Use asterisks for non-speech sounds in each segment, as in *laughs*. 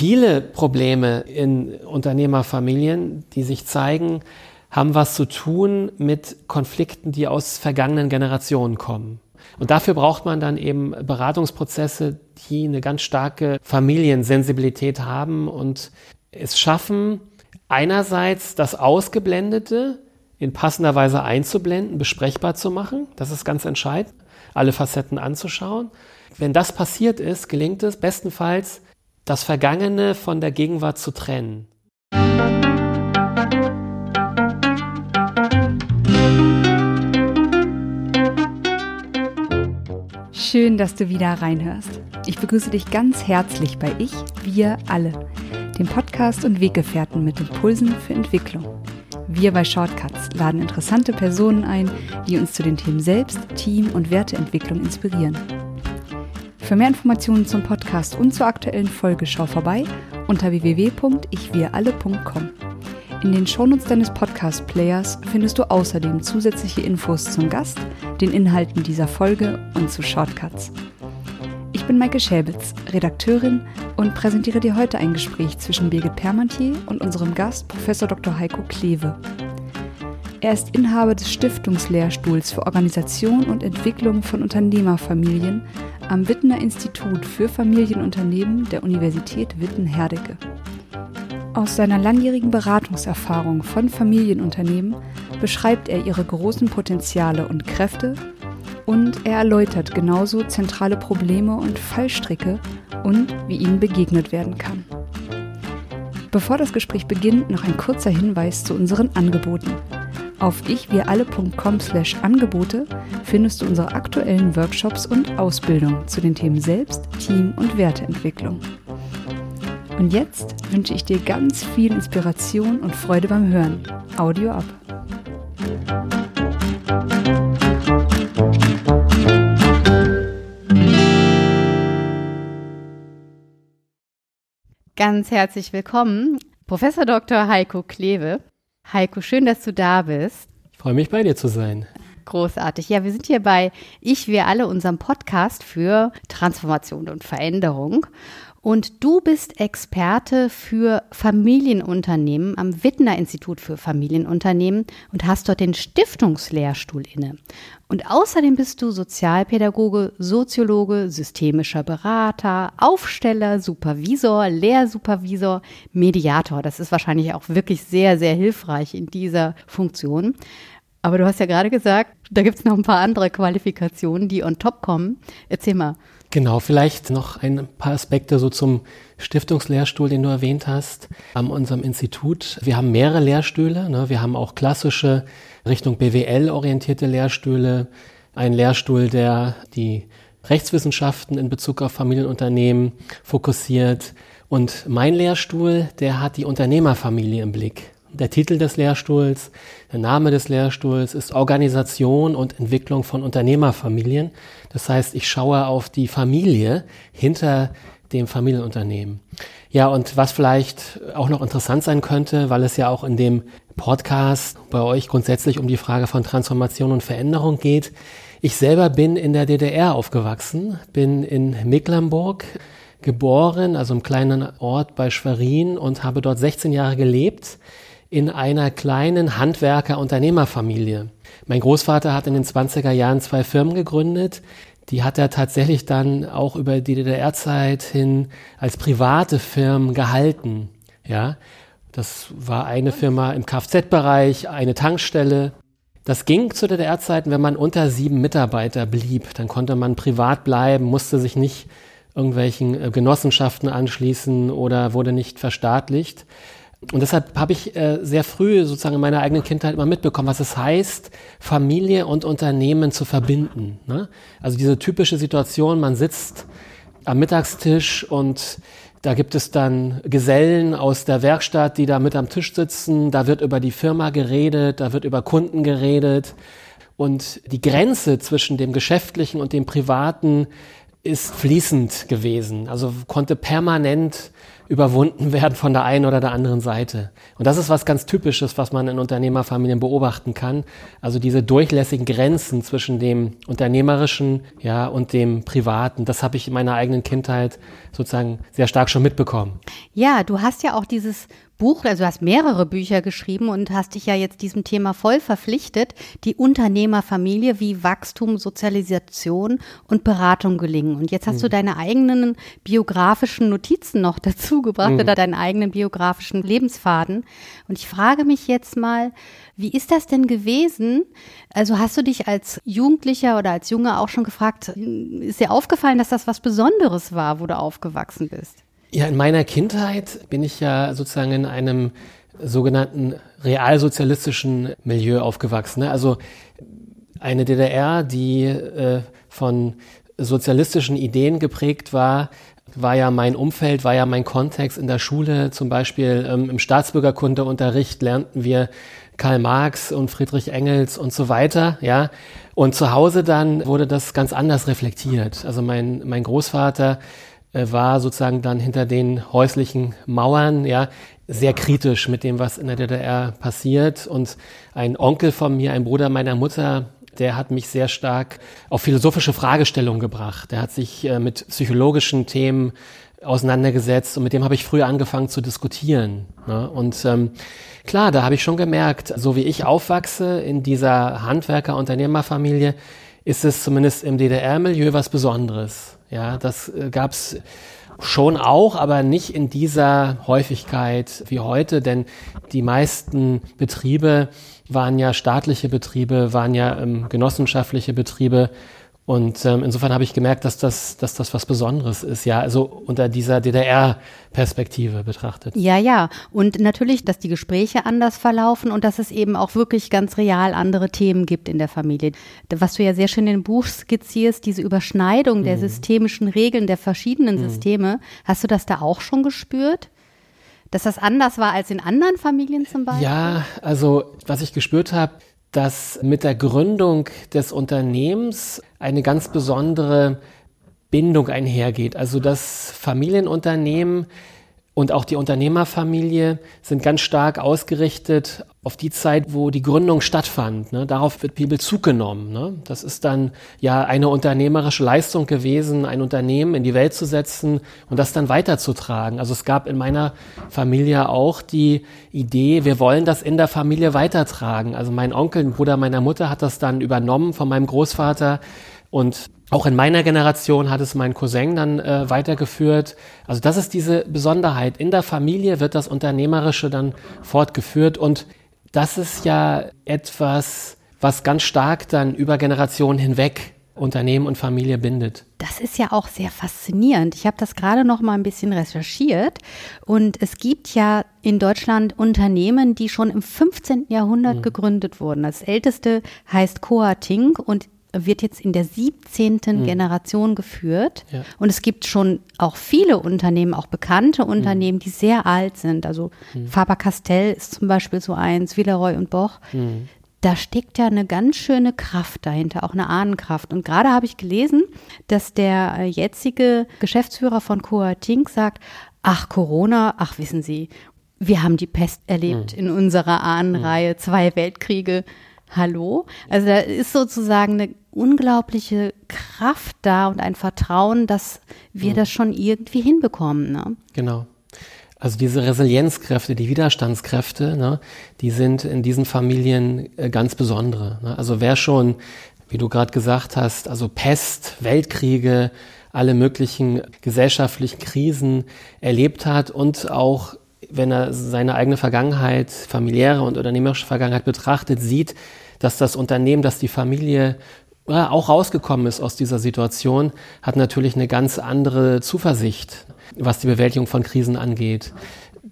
Viele Probleme in Unternehmerfamilien, die sich zeigen, haben was zu tun mit Konflikten, die aus vergangenen Generationen kommen. Und dafür braucht man dann eben Beratungsprozesse, die eine ganz starke Familiensensibilität haben und es schaffen, einerseits das Ausgeblendete in passender Weise einzublenden, besprechbar zu machen. Das ist ganz entscheidend, alle Facetten anzuschauen. Wenn das passiert ist, gelingt es bestenfalls, das Vergangene von der Gegenwart zu trennen. Schön, dass du wieder reinhörst. Ich begrüße dich ganz herzlich bei Ich, wir alle, dem Podcast und Weggefährten mit Impulsen für Entwicklung. Wir bei Shortcuts laden interessante Personen ein, die uns zu den Themen Selbst, Team und Werteentwicklung inspirieren. Für mehr Informationen zum Podcast und zur aktuellen Folge schau vorbei unter www.ichwiralle.com. In den Shownotes deines Podcast-Players findest du außerdem zusätzliche Infos zum Gast, den Inhalten dieser Folge und zu Shortcuts. Ich bin Maike Schäbitz, Redakteurin und präsentiere dir heute ein Gespräch zwischen Birgit Permantier und unserem Gast Prof. Dr. Heiko Klewe. Er ist Inhaber des Stiftungslehrstuhls für Organisation und Entwicklung von Unternehmerfamilien am Wittener Institut für Familienunternehmen der Universität Witten-Herdecke. Aus seiner langjährigen Beratungserfahrung von Familienunternehmen beschreibt er ihre großen Potenziale und Kräfte und er erläutert genauso zentrale Probleme und Fallstricke und wie ihnen begegnet werden kann. Bevor das Gespräch beginnt, noch ein kurzer Hinweis zu unseren Angeboten. Auf ichwiralle.com/angebote findest du unsere aktuellen Workshops und Ausbildung zu den Themen Selbst, Team und Werteentwicklung. Und jetzt wünsche ich dir ganz viel Inspiration und Freude beim Hören. Audio ab. Ganz herzlich willkommen, Professor Dr. Heiko Klewe. Heiko, schön, dass du da bist. Ich freue mich, bei dir zu sein. Großartig. Ja, wir sind hier bei Ich, wir alle, unserem Podcast für Transformation und Veränderung. Und du bist Experte für Familienunternehmen am Wittner Institut für Familienunternehmen und hast dort den Stiftungslehrstuhl inne. Und außerdem bist du Sozialpädagoge, Soziologe, systemischer Berater, Aufsteller, Supervisor, Lehrsupervisor, Mediator. Das ist wahrscheinlich auch wirklich sehr, sehr hilfreich in dieser Funktion. Aber du hast ja gerade gesagt, da gibt es noch ein paar andere Qualifikationen, die on top kommen. Erzähl mal. Genau, vielleicht noch ein paar Aspekte so zum Stiftungslehrstuhl, den du erwähnt hast, an unserem Institut. Wir haben mehrere Lehrstühle. Ne? Wir haben auch klassische Richtung BWL orientierte Lehrstühle. Ein Lehrstuhl, der die Rechtswissenschaften in Bezug auf Familienunternehmen fokussiert. Und mein Lehrstuhl, der hat die Unternehmerfamilie im Blick. Der Titel des Lehrstuhls, der Name des Lehrstuhls ist Organisation und Entwicklung von Unternehmerfamilien. Das heißt, ich schaue auf die Familie hinter dem Familienunternehmen. Ja, und was vielleicht auch noch interessant sein könnte, weil es ja auch in dem Podcast bei euch grundsätzlich um die Frage von Transformation und Veränderung geht. Ich selber bin in der DDR aufgewachsen, bin in Mecklenburg geboren, also im kleinen Ort bei Schwerin und habe dort 16 Jahre gelebt in einer kleinen Handwerker-Unternehmerfamilie. Mein Großvater hat in den 20er Jahren zwei Firmen gegründet. Die hat er tatsächlich dann auch über die DDR-Zeit hin als private Firmen gehalten. Ja, das war eine Firma im Kfz-Bereich, eine Tankstelle. Das ging zu DDR-Zeiten, wenn man unter sieben Mitarbeiter blieb. Dann konnte man privat bleiben, musste sich nicht irgendwelchen äh, Genossenschaften anschließen oder wurde nicht verstaatlicht. Und deshalb habe ich äh, sehr früh sozusagen in meiner eigenen Kindheit immer mitbekommen, was es heißt, Familie und Unternehmen zu verbinden. Ne? Also diese typische Situation, man sitzt am Mittagstisch und da gibt es dann Gesellen aus der Werkstatt, die da mit am Tisch sitzen. Da wird über die Firma geredet, da wird über Kunden geredet. Und die Grenze zwischen dem Geschäftlichen und dem Privaten ist fließend gewesen. Also konnte permanent überwunden werden von der einen oder der anderen Seite. Und das ist was ganz Typisches, was man in Unternehmerfamilien beobachten kann. Also diese durchlässigen Grenzen zwischen dem Unternehmerischen ja, und dem Privaten. Das habe ich in meiner eigenen Kindheit sozusagen sehr stark schon mitbekommen. Ja, du hast ja auch dieses Buch, also du hast mehrere Bücher geschrieben und hast dich ja jetzt diesem Thema voll verpflichtet, die Unternehmerfamilie, wie Wachstum, Sozialisation und Beratung gelingen. Und jetzt hast mhm. du deine eigenen biografischen Notizen noch *laughs* dazu gebracht mhm. oder deinen eigenen biografischen Lebensfaden. Und ich frage mich jetzt mal, wie ist das denn gewesen? Also hast du dich als Jugendlicher oder als Junge auch schon gefragt, ist dir aufgefallen, dass das was Besonderes war, wo du aufgewachsen bist? Ja, in meiner Kindheit bin ich ja sozusagen in einem sogenannten realsozialistischen Milieu aufgewachsen. Ne? Also eine DDR, die äh, von sozialistischen Ideen geprägt war, war ja mein Umfeld, war ja mein Kontext in der Schule. Zum Beispiel ähm, im Staatsbürgerkundeunterricht lernten wir Karl Marx und Friedrich Engels und so weiter, ja. Und zu Hause dann wurde das ganz anders reflektiert. Also mein, mein Großvater war sozusagen dann hinter den häuslichen Mauern, ja, sehr kritisch mit dem, was in der DDR passiert. Und ein Onkel von mir, ein Bruder meiner Mutter, der hat mich sehr stark auf philosophische Fragestellungen gebracht. Der hat sich äh, mit psychologischen Themen auseinandergesetzt und mit dem habe ich früher angefangen zu diskutieren. Ne? Und ähm, klar, da habe ich schon gemerkt, so wie ich aufwachse in dieser Handwerker-Unternehmerfamilie, ist es zumindest im DDR-Milieu was Besonderes. Ja, das äh, gab's schon auch, aber nicht in dieser Häufigkeit wie heute, denn die meisten Betriebe waren ja staatliche Betriebe, waren ja ähm, genossenschaftliche Betriebe und ähm, insofern habe ich gemerkt, dass das, dass das was Besonderes ist, ja, also unter dieser DDR-Perspektive betrachtet. Ja, ja. Und natürlich, dass die Gespräche anders verlaufen und dass es eben auch wirklich ganz real andere Themen gibt in der Familie. Was du ja sehr schön im Buch skizzierst, diese Überschneidung der mhm. systemischen Regeln der verschiedenen mhm. Systeme. Hast du das da auch schon gespürt? Dass das anders war als in anderen Familien zum Beispiel? Ja, also was ich gespürt habe, dass mit der Gründung des Unternehmens eine ganz besondere Bindung einhergeht. Also das Familienunternehmen und auch die Unternehmerfamilie sind ganz stark ausgerichtet auf die Zeit, wo die Gründung stattfand. Ne? Darauf wird Bezug genommen. Ne? Das ist dann ja eine unternehmerische Leistung gewesen, ein Unternehmen in die Welt zu setzen und das dann weiterzutragen. Also es gab in meiner Familie auch die Idee, wir wollen das in der Familie weitertragen. Also mein Onkel, ein Bruder meiner Mutter, hat das dann übernommen von meinem Großvater und auch in meiner Generation hat es mein Cousin dann äh, weitergeführt. Also das ist diese Besonderheit. In der Familie wird das Unternehmerische dann fortgeführt und das ist ja etwas, was ganz stark dann über Generationen hinweg Unternehmen und Familie bindet. Das ist ja auch sehr faszinierend. Ich habe das gerade noch mal ein bisschen recherchiert und es gibt ja in Deutschland Unternehmen, die schon im 15. Jahrhundert mhm. gegründet wurden. Das älteste heißt Coating und wird jetzt in der 17. Mhm. Generation geführt. Ja. Und es gibt schon auch viele Unternehmen, auch bekannte Unternehmen, mhm. die sehr alt sind. Also mhm. Faber-Castell ist zum Beispiel so eins, Villeroy und Boch. Mhm. Da steckt ja eine ganz schöne Kraft dahinter, auch eine Ahnenkraft. Und gerade habe ich gelesen, dass der äh, jetzige Geschäftsführer von Coating sagt, ach Corona, ach wissen Sie, wir haben die Pest erlebt mhm. in unserer Ahnenreihe, mhm. zwei Weltkriege. Hallo? Also da ist sozusagen eine unglaubliche Kraft da und ein Vertrauen, dass wir mhm. das schon irgendwie hinbekommen. Ne? Genau. Also diese Resilienzkräfte, die Widerstandskräfte, ne, die sind in diesen Familien äh, ganz besondere. Ne? Also wer schon, wie du gerade gesagt hast, also Pest, Weltkriege, alle möglichen gesellschaftlichen Krisen erlebt hat und auch wenn er seine eigene Vergangenheit, familiäre und unternehmerische Vergangenheit betrachtet, sieht, dass das Unternehmen, dass die Familie ja, auch rausgekommen ist aus dieser Situation, hat natürlich eine ganz andere Zuversicht, was die Bewältigung von Krisen angeht.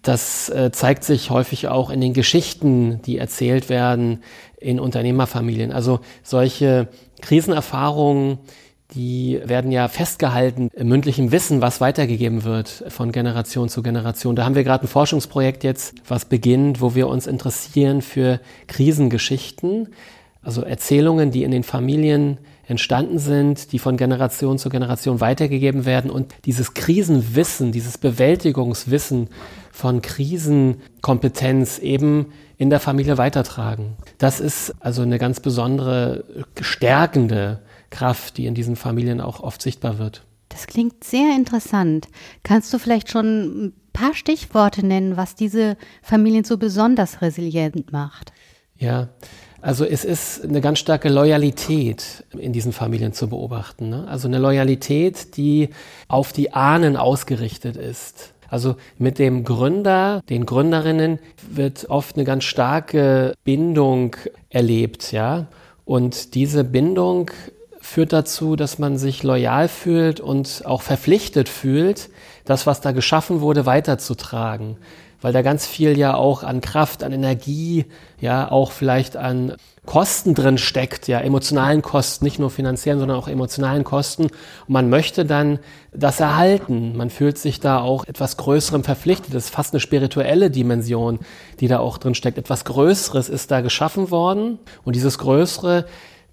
Das äh, zeigt sich häufig auch in den Geschichten, die erzählt werden in Unternehmerfamilien. Also solche Krisenerfahrungen, die werden ja festgehalten im mündlichen Wissen, was weitergegeben wird von Generation zu Generation. Da haben wir gerade ein Forschungsprojekt jetzt, was beginnt, wo wir uns interessieren für Krisengeschichten, also Erzählungen, die in den Familien entstanden sind, die von Generation zu Generation weitergegeben werden und dieses Krisenwissen, dieses Bewältigungswissen von Krisenkompetenz eben in der Familie weitertragen. Das ist also eine ganz besondere stärkende Kraft, die in diesen Familien auch oft sichtbar wird. Das klingt sehr interessant. Kannst du vielleicht schon ein paar Stichworte nennen, was diese Familien so besonders resilient macht? Ja, also es ist eine ganz starke Loyalität in diesen Familien zu beobachten. Ne? Also eine Loyalität, die auf die Ahnen ausgerichtet ist. Also mit dem Gründer, den Gründerinnen wird oft eine ganz starke Bindung erlebt, ja. Und diese Bindung führt dazu, dass man sich loyal fühlt und auch verpflichtet fühlt, das, was da geschaffen wurde, weiterzutragen weil da ganz viel ja auch an Kraft, an Energie, ja auch vielleicht an Kosten drin steckt, ja, emotionalen Kosten, nicht nur finanziellen, sondern auch emotionalen Kosten. Und man möchte dann das erhalten. Man fühlt sich da auch etwas Größerem verpflichtet. Das ist fast eine spirituelle Dimension, die da auch drin steckt. Etwas Größeres ist da geschaffen worden. Und dieses Größere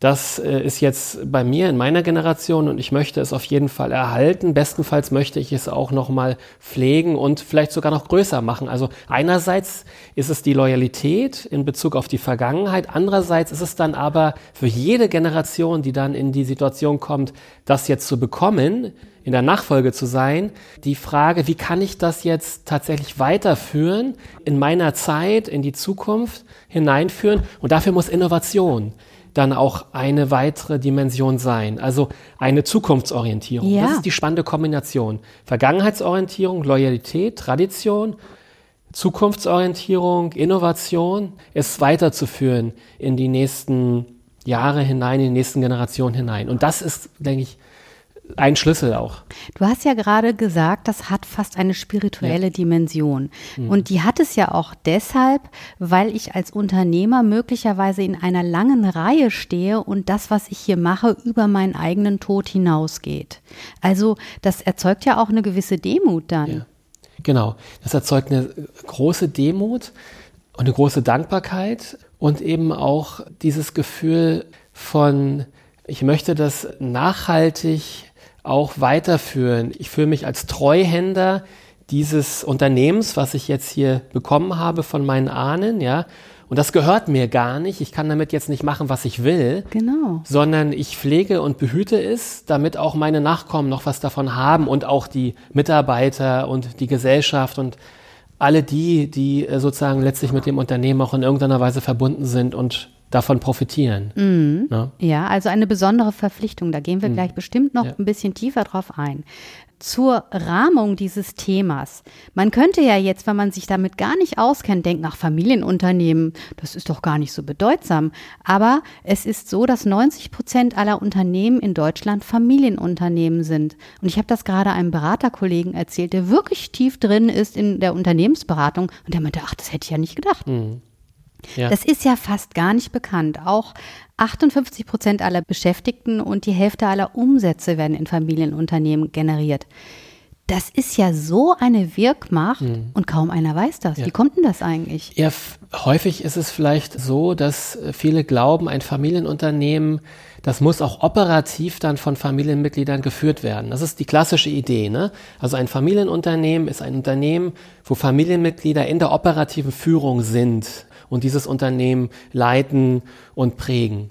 das äh, ist jetzt bei mir in meiner Generation und ich möchte es auf jeden Fall erhalten. Bestenfalls möchte ich es auch noch mal pflegen und vielleicht sogar noch größer machen. Also einerseits ist es die Loyalität in Bezug auf die Vergangenheit, andererseits ist es dann aber für jede Generation, die dann in die Situation kommt, das jetzt zu bekommen, in der Nachfolge zu sein, die Frage, wie kann ich das jetzt tatsächlich weiterführen, in meiner Zeit, in die Zukunft hineinführen? Und dafür muss Innovation dann auch eine weitere Dimension sein. Also eine Zukunftsorientierung. Ja. Das ist die spannende Kombination. Vergangenheitsorientierung, Loyalität, Tradition, Zukunftsorientierung, Innovation, es weiterzuführen in die nächsten Jahre hinein, in die nächsten Generationen hinein. Und das ist, denke ich, ein Schlüssel auch. Du hast ja gerade gesagt, das hat fast eine spirituelle ja. Dimension. Mhm. Und die hat es ja auch deshalb, weil ich als Unternehmer möglicherweise in einer langen Reihe stehe und das, was ich hier mache, über meinen eigenen Tod hinausgeht. Also das erzeugt ja auch eine gewisse Demut dann. Ja. Genau, das erzeugt eine große Demut und eine große Dankbarkeit und eben auch dieses Gefühl von, ich möchte das nachhaltig auch weiterführen. Ich fühle mich als Treuhänder dieses Unternehmens, was ich jetzt hier bekommen habe von meinen Ahnen, ja. Und das gehört mir gar nicht. Ich kann damit jetzt nicht machen, was ich will. Genau. Sondern ich pflege und behüte es, damit auch meine Nachkommen noch was davon haben und auch die Mitarbeiter und die Gesellschaft und alle die, die äh, sozusagen letztlich mit dem Unternehmen auch in irgendeiner Weise verbunden sind und davon profitieren. Mhm. Ja? ja? also eine besondere Verpflichtung. Da gehen wir mhm. gleich bestimmt noch ja. ein bisschen tiefer drauf ein. Zur Rahmung dieses Themas. Man könnte ja jetzt, wenn man sich damit gar nicht auskennt, denken, ach, Familienunternehmen, das ist doch gar nicht so bedeutsam. Aber es ist so, dass 90 Prozent aller Unternehmen in Deutschland Familienunternehmen sind. Und ich habe das gerade einem Beraterkollegen erzählt, der wirklich tief drin ist in der Unternehmensberatung. Und der meinte, ach, das hätte ich ja nicht gedacht. Mhm. Ja. Das ist ja fast gar nicht bekannt. Auch 58 Prozent aller Beschäftigten und die Hälfte aller Umsätze werden in Familienunternehmen generiert. Das ist ja so eine Wirkmacht mhm. und kaum einer weiß das. Ja. Wie kommt denn das eigentlich? Ja, häufig ist es vielleicht so, dass viele glauben, ein Familienunternehmen, das muss auch operativ dann von Familienmitgliedern geführt werden. Das ist die klassische Idee. Ne? Also ein Familienunternehmen ist ein Unternehmen, wo Familienmitglieder in der operativen Führung sind und dieses Unternehmen leiten und prägen.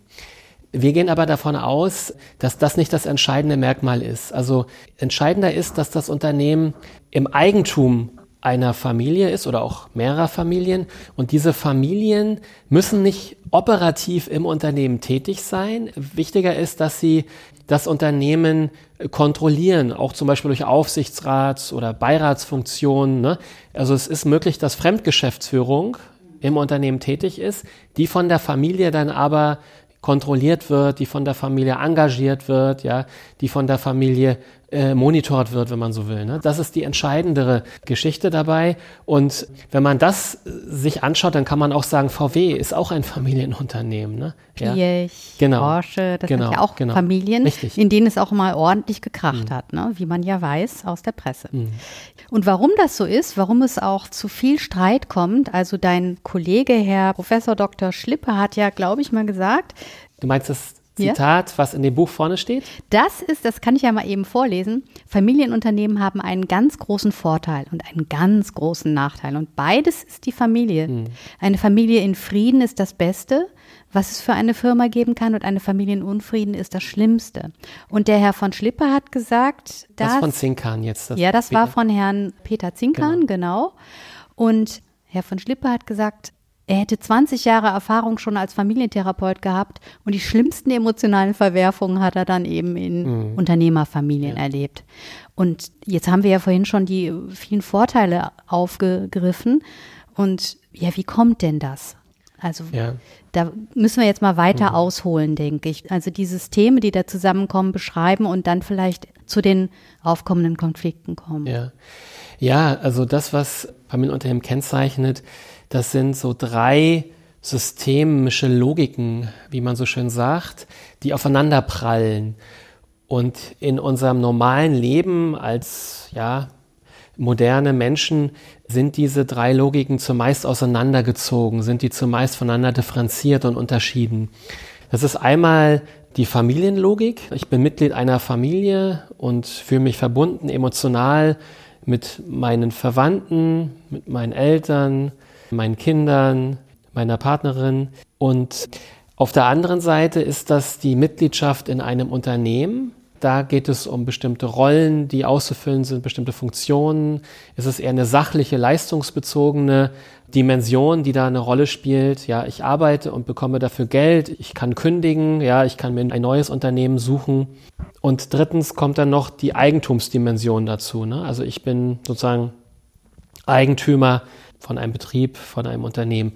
Wir gehen aber davon aus, dass das nicht das entscheidende Merkmal ist. Also entscheidender ist, dass das Unternehmen im Eigentum einer Familie ist oder auch mehrerer Familien. Und diese Familien müssen nicht operativ im Unternehmen tätig sein. Wichtiger ist, dass sie das Unternehmen kontrollieren, auch zum Beispiel durch Aufsichtsrats- oder Beiratsfunktionen. Ne? Also es ist möglich, dass Fremdgeschäftsführung im Unternehmen tätig ist, die von der Familie dann aber kontrolliert wird, die von der Familie engagiert wird, ja, die von der Familie äh, monitort wird, wenn man so will. Ne? Das ist die entscheidendere Geschichte dabei. Und wenn man das äh, sich anschaut, dann kann man auch sagen, VW ist auch ein *laughs* Familienunternehmen. Ne? Ja. Piech, genau. Porsche, das genau, sind ja auch genau. Familien, Richtig. in denen es auch mal ordentlich gekracht mhm. hat, ne? wie man ja weiß aus der Presse. Mhm. Und warum das so ist, warum es auch zu viel Streit kommt, also dein Kollege, Herr Professor Dr. Schlippe, hat ja, glaube ich, mal gesagt. Du meinst das Zitat, ja? was in dem Buch vorne steht? Das ist, das kann ich ja mal eben vorlesen. Familienunternehmen haben einen ganz großen Vorteil und einen ganz großen Nachteil. Und beides ist die Familie. Hm. Eine Familie in Frieden ist das Beste, was es für eine Firma geben kann. Und eine Familie in Unfrieden ist das Schlimmste. Und der Herr von Schlipper hat gesagt, dass. Das von Zinkan jetzt. Das ja, das war von Herrn Peter Zinkan, genau. genau. Und Herr von Schlipper hat gesagt, er hätte 20 Jahre Erfahrung schon als Familientherapeut gehabt und die schlimmsten emotionalen Verwerfungen hat er dann eben in mhm. Unternehmerfamilien ja. erlebt. Und jetzt haben wir ja vorhin schon die vielen Vorteile aufgegriffen. Und ja, wie kommt denn das? Also ja. da müssen wir jetzt mal weiter mhm. ausholen, denke ich. Also die Systeme, die da zusammenkommen, beschreiben und dann vielleicht zu den aufkommenden Konflikten kommen. Ja, ja also das, was Familienunternehmen kennzeichnet, das sind so drei systemische Logiken, wie man so schön sagt, die aufeinanderprallen. Und in unserem normalen Leben als ja, moderne Menschen sind diese drei Logiken zumeist auseinandergezogen, sind die zumeist voneinander differenziert und unterschieden. Das ist einmal die Familienlogik. Ich bin Mitglied einer Familie und fühle mich verbunden emotional mit meinen Verwandten, mit meinen Eltern, meinen Kindern, meiner Partnerin. Und auf der anderen Seite ist das die Mitgliedschaft in einem Unternehmen. Da geht es um bestimmte Rollen, die auszufüllen sind, bestimmte Funktionen. Es ist eher eine sachliche, leistungsbezogene Dimension, die da eine Rolle spielt. Ja, ich arbeite und bekomme dafür Geld. Ich kann kündigen. Ja, ich kann mir ein neues Unternehmen suchen. Und drittens kommt dann noch die Eigentumsdimension dazu. Ne? Also ich bin sozusagen Eigentümer von einem Betrieb, von einem Unternehmen.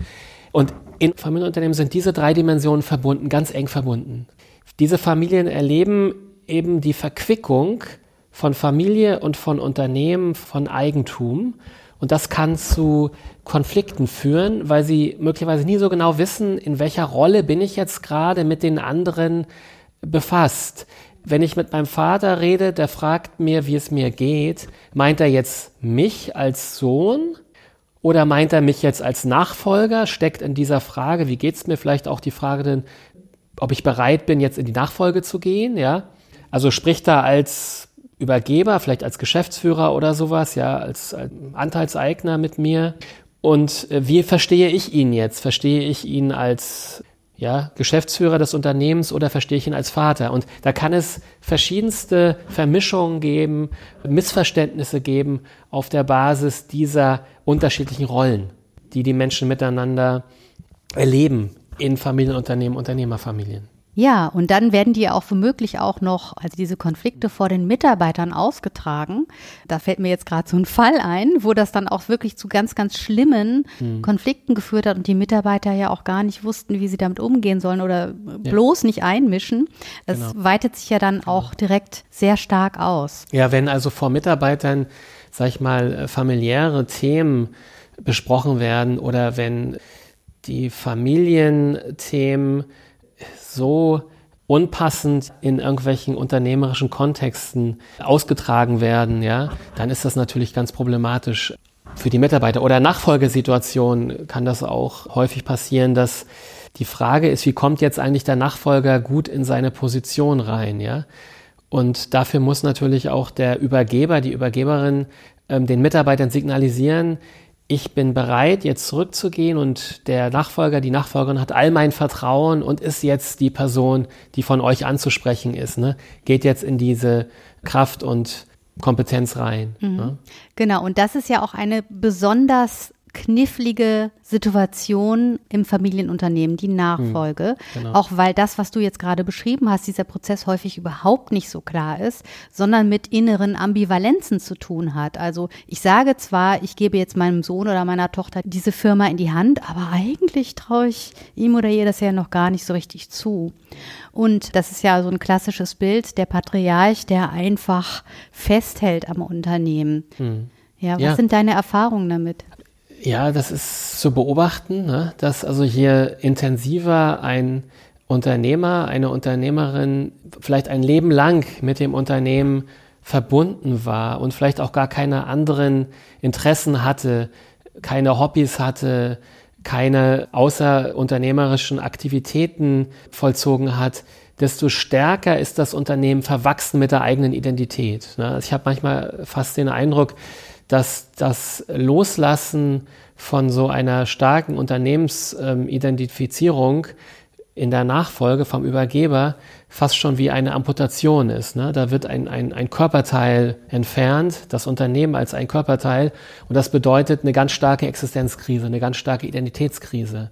Und in Familienunternehmen sind diese drei Dimensionen verbunden, ganz eng verbunden. Diese Familien erleben eben die Verquickung von Familie und von Unternehmen, von Eigentum. Und das kann zu Konflikten führen, weil sie möglicherweise nie so genau wissen, in welcher Rolle bin ich jetzt gerade mit den anderen befasst. Wenn ich mit meinem Vater rede, der fragt mir, wie es mir geht, meint er jetzt mich als Sohn oder meint er mich jetzt als Nachfolger? Steckt in dieser Frage, wie geht es mir, vielleicht auch die Frage denn, ob ich bereit bin, jetzt in die Nachfolge zu gehen, ja? Also spricht er als Übergeber, vielleicht als Geschäftsführer oder sowas, ja, als, als Anteilseigner mit mir. Und äh, wie verstehe ich ihn jetzt? Verstehe ich ihn als ja, Geschäftsführer des Unternehmens oder verstehe ich ihn als Vater? Und da kann es verschiedenste Vermischungen geben, Missverständnisse geben auf der Basis dieser unterschiedlichen Rollen, die die Menschen miteinander erleben in Familienunternehmen, Unternehmerfamilien. Ja, und dann werden die auch womöglich auch noch, also diese Konflikte vor den Mitarbeitern ausgetragen. Da fällt mir jetzt gerade so ein Fall ein, wo das dann auch wirklich zu ganz, ganz schlimmen hm. Konflikten geführt hat und die Mitarbeiter ja auch gar nicht wussten, wie sie damit umgehen sollen oder ja. bloß nicht einmischen. Das genau. weitet sich ja dann genau. auch direkt sehr stark aus. Ja, wenn also vor Mitarbeitern, sag ich mal, familiäre Themen besprochen werden oder wenn die Familienthemen so unpassend in irgendwelchen unternehmerischen Kontexten ausgetragen werden, ja, dann ist das natürlich ganz problematisch für die Mitarbeiter. Oder Nachfolgesituation kann das auch häufig passieren, dass die Frage ist, wie kommt jetzt eigentlich der Nachfolger gut in seine Position rein, ja? Und dafür muss natürlich auch der Übergeber, die Übergeberin ähm, den Mitarbeitern signalisieren, ich bin bereit, jetzt zurückzugehen und der Nachfolger, die Nachfolgerin hat all mein Vertrauen und ist jetzt die Person, die von euch anzusprechen ist. Ne? Geht jetzt in diese Kraft und Kompetenz rein. Mhm. Ne? Genau, und das ist ja auch eine besonders knifflige Situation im Familienunternehmen, die Nachfolge. Hm, genau. Auch weil das, was du jetzt gerade beschrieben hast, dieser Prozess häufig überhaupt nicht so klar ist, sondern mit inneren Ambivalenzen zu tun hat. Also ich sage zwar, ich gebe jetzt meinem Sohn oder meiner Tochter diese Firma in die Hand, aber eigentlich traue ich ihm oder ihr das ja noch gar nicht so richtig zu. Und das ist ja so ein klassisches Bild, der Patriarch, der einfach festhält am Unternehmen. Hm. Ja, was ja. sind deine Erfahrungen damit? Ja, das ist zu beobachten, ne? dass also hier intensiver ein Unternehmer, eine Unternehmerin vielleicht ein Leben lang mit dem Unternehmen verbunden war und vielleicht auch gar keine anderen Interessen hatte, keine Hobbys hatte, keine außerunternehmerischen Aktivitäten vollzogen hat, desto stärker ist das Unternehmen verwachsen mit der eigenen Identität. Ne? Ich habe manchmal fast den Eindruck, dass das Loslassen von so einer starken Unternehmensidentifizierung in der Nachfolge vom Übergeber fast schon wie eine Amputation ist. Ne? Da wird ein, ein, ein Körperteil entfernt, das Unternehmen als ein Körperteil, und das bedeutet eine ganz starke Existenzkrise, eine ganz starke Identitätskrise.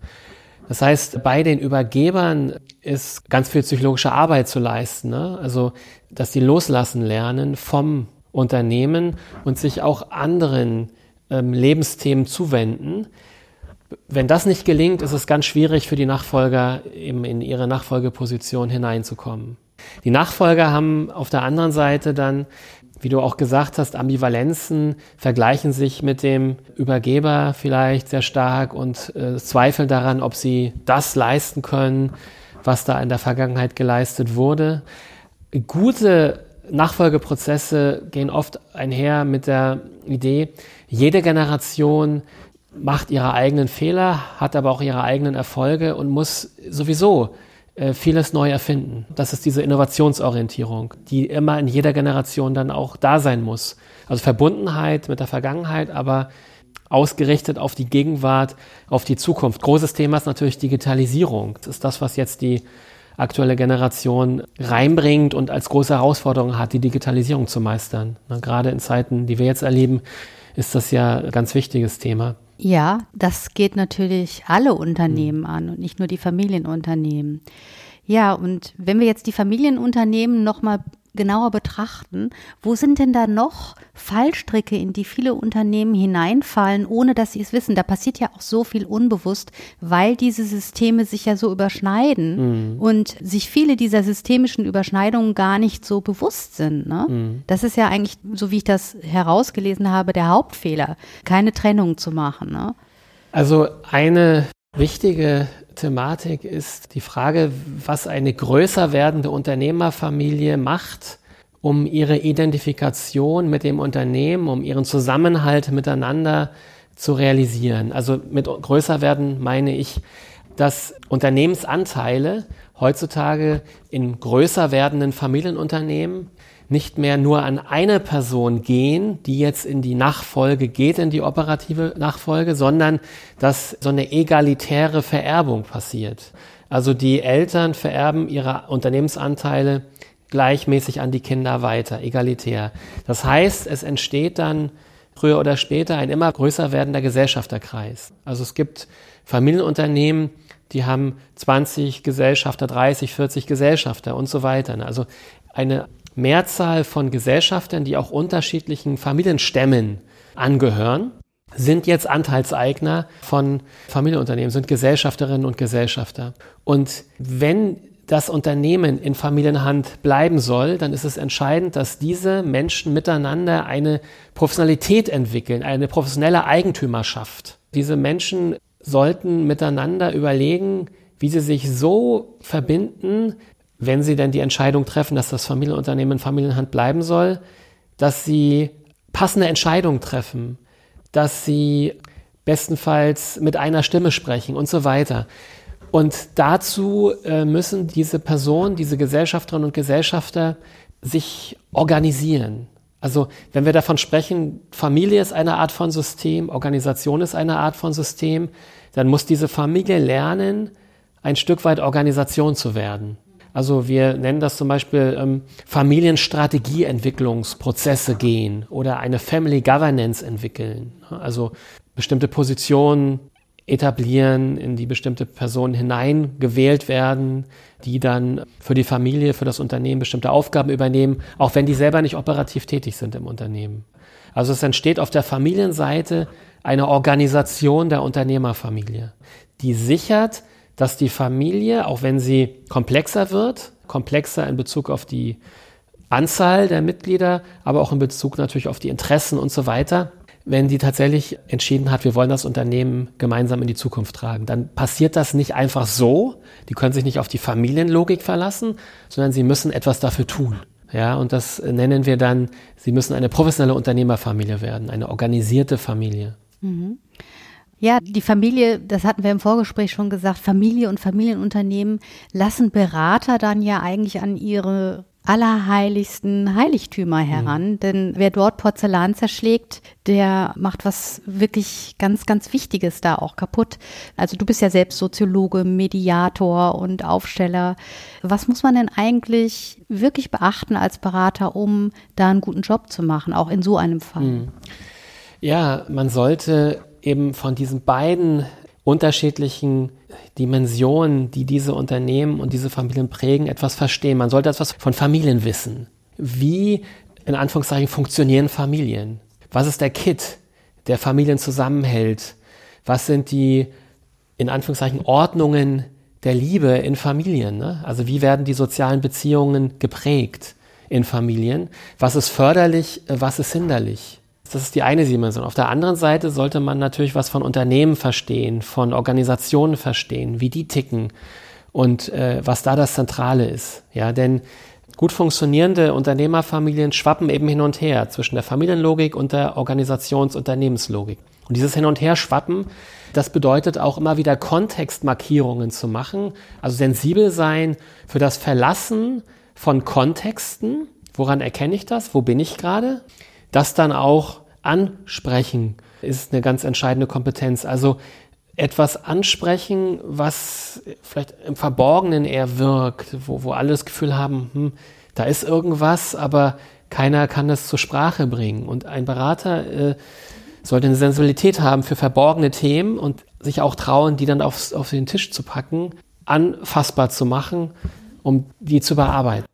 Das heißt, bei den Übergebern ist ganz viel psychologische Arbeit zu leisten. Ne? Also, dass sie loslassen lernen vom Unternehmen und sich auch anderen ähm, Lebensthemen zuwenden. Wenn das nicht gelingt, ist es ganz schwierig für die Nachfolger, eben in ihre Nachfolgeposition hineinzukommen. Die Nachfolger haben auf der anderen Seite dann, wie du auch gesagt hast, Ambivalenzen, vergleichen sich mit dem Übergeber vielleicht sehr stark und äh, zweifeln daran, ob sie das leisten können, was da in der Vergangenheit geleistet wurde. Gute Nachfolgeprozesse gehen oft einher mit der Idee, jede Generation macht ihre eigenen Fehler, hat aber auch ihre eigenen Erfolge und muss sowieso äh, vieles neu erfinden. Das ist diese Innovationsorientierung, die immer in jeder Generation dann auch da sein muss. Also Verbundenheit mit der Vergangenheit, aber ausgerichtet auf die Gegenwart, auf die Zukunft. Großes Thema ist natürlich Digitalisierung. Das ist das, was jetzt die aktuelle Generation reinbringt und als große Herausforderung hat, die Digitalisierung zu meistern. Gerade in Zeiten, die wir jetzt erleben, ist das ja ein ganz wichtiges Thema. Ja, das geht natürlich alle Unternehmen mhm. an und nicht nur die Familienunternehmen. Ja, und wenn wir jetzt die Familienunternehmen nochmal genauer betrachten, wo sind denn da noch Fallstricke, in die viele Unternehmen hineinfallen, ohne dass sie es wissen? Da passiert ja auch so viel unbewusst, weil diese Systeme sich ja so überschneiden mhm. und sich viele dieser systemischen Überschneidungen gar nicht so bewusst sind. Ne? Mhm. Das ist ja eigentlich, so wie ich das herausgelesen habe, der Hauptfehler, keine Trennung zu machen. Ne? Also eine wichtige Thematik ist die Frage, was eine größer werdende Unternehmerfamilie macht, um ihre Identifikation mit dem Unternehmen, um ihren Zusammenhalt miteinander zu realisieren. Also mit größer werden meine ich, dass Unternehmensanteile heutzutage in größer werdenden Familienunternehmen nicht mehr nur an eine Person gehen, die jetzt in die Nachfolge geht, in die operative Nachfolge, sondern dass so eine egalitäre Vererbung passiert. Also die Eltern vererben ihre Unternehmensanteile gleichmäßig an die Kinder weiter, egalitär. Das heißt, es entsteht dann früher oder später ein immer größer werdender Gesellschafterkreis. Also es gibt Familienunternehmen, die haben 20 Gesellschafter, 30, 40 Gesellschafter und so weiter. Also eine Mehrzahl von Gesellschaftern, die auch unterschiedlichen Familienstämmen angehören, sind jetzt Anteilseigner von Familienunternehmen, sind Gesellschafterinnen und Gesellschafter. Und wenn das Unternehmen in Familienhand bleiben soll, dann ist es entscheidend, dass diese Menschen miteinander eine Professionalität entwickeln, eine professionelle Eigentümerschaft. Diese Menschen sollten miteinander überlegen, wie sie sich so verbinden, wenn sie denn die Entscheidung treffen, dass das Familienunternehmen in Familienhand bleiben soll, dass sie passende Entscheidungen treffen, dass sie bestenfalls mit einer Stimme sprechen und so weiter. Und dazu äh, müssen diese Personen, diese Gesellschafterinnen und Gesellschafter sich organisieren. Also wenn wir davon sprechen, Familie ist eine Art von System, Organisation ist eine Art von System, dann muss diese Familie lernen, ein Stück weit Organisation zu werden. Also wir nennen das zum Beispiel ähm, Familienstrategieentwicklungsprozesse gehen oder eine Family Governance entwickeln. Also bestimmte Positionen etablieren, in die bestimmte Personen hineingewählt werden, die dann für die Familie, für das Unternehmen bestimmte Aufgaben übernehmen, auch wenn die selber nicht operativ tätig sind im Unternehmen. Also es entsteht auf der Familienseite eine Organisation der Unternehmerfamilie, die sichert, dass die Familie, auch wenn sie komplexer wird, komplexer in Bezug auf die Anzahl der Mitglieder, aber auch in Bezug natürlich auf die Interessen und so weiter, wenn die tatsächlich entschieden hat, wir wollen das Unternehmen gemeinsam in die Zukunft tragen, dann passiert das nicht einfach so. Die können sich nicht auf die Familienlogik verlassen, sondern sie müssen etwas dafür tun. Ja, und das nennen wir dann, sie müssen eine professionelle Unternehmerfamilie werden, eine organisierte Familie. Mhm. Ja, die Familie, das hatten wir im Vorgespräch schon gesagt, Familie und Familienunternehmen lassen Berater dann ja eigentlich an ihre allerheiligsten Heiligtümer mhm. heran. Mhm. Denn wer dort Porzellan zerschlägt, der macht was wirklich ganz, ganz Wichtiges da auch kaputt. Also du bist ja selbst Soziologe, Mediator und Aufsteller. Was muss man denn eigentlich wirklich beachten als Berater, um da einen guten Job zu machen, auch in so einem Fall? Mhm. Ja, man sollte eben von diesen beiden unterschiedlichen Dimensionen, die diese Unternehmen und diese Familien prägen, etwas verstehen. Man sollte etwas von Familien wissen. Wie, in Anführungszeichen, funktionieren Familien? Was ist der Kit, der Familien zusammenhält? Was sind die, in Anführungszeichen, Ordnungen der Liebe in Familien? Ne? Also wie werden die sozialen Beziehungen geprägt in Familien? Was ist förderlich, was ist hinderlich? Das ist die eine Dimension. Auf der anderen Seite sollte man natürlich was von Unternehmen verstehen, von Organisationen verstehen, wie die ticken und äh, was da das Zentrale ist. Ja, denn gut funktionierende Unternehmerfamilien schwappen eben hin und her zwischen der Familienlogik und der Organisations-Unternehmenslogik. Und dieses Hin und Her schwappen, das bedeutet auch immer wieder Kontextmarkierungen zu machen, also sensibel sein für das Verlassen von Kontexten. Woran erkenne ich das? Wo bin ich gerade? Das dann auch ansprechen ist eine ganz entscheidende Kompetenz. Also etwas ansprechen, was vielleicht im Verborgenen eher wirkt, wo, wo alle das Gefühl haben, hm, da ist irgendwas, aber keiner kann das zur Sprache bringen. Und ein Berater äh, sollte eine Sensibilität haben für verborgene Themen und sich auch trauen, die dann aufs, auf den Tisch zu packen, anfassbar zu machen, um die zu bearbeiten.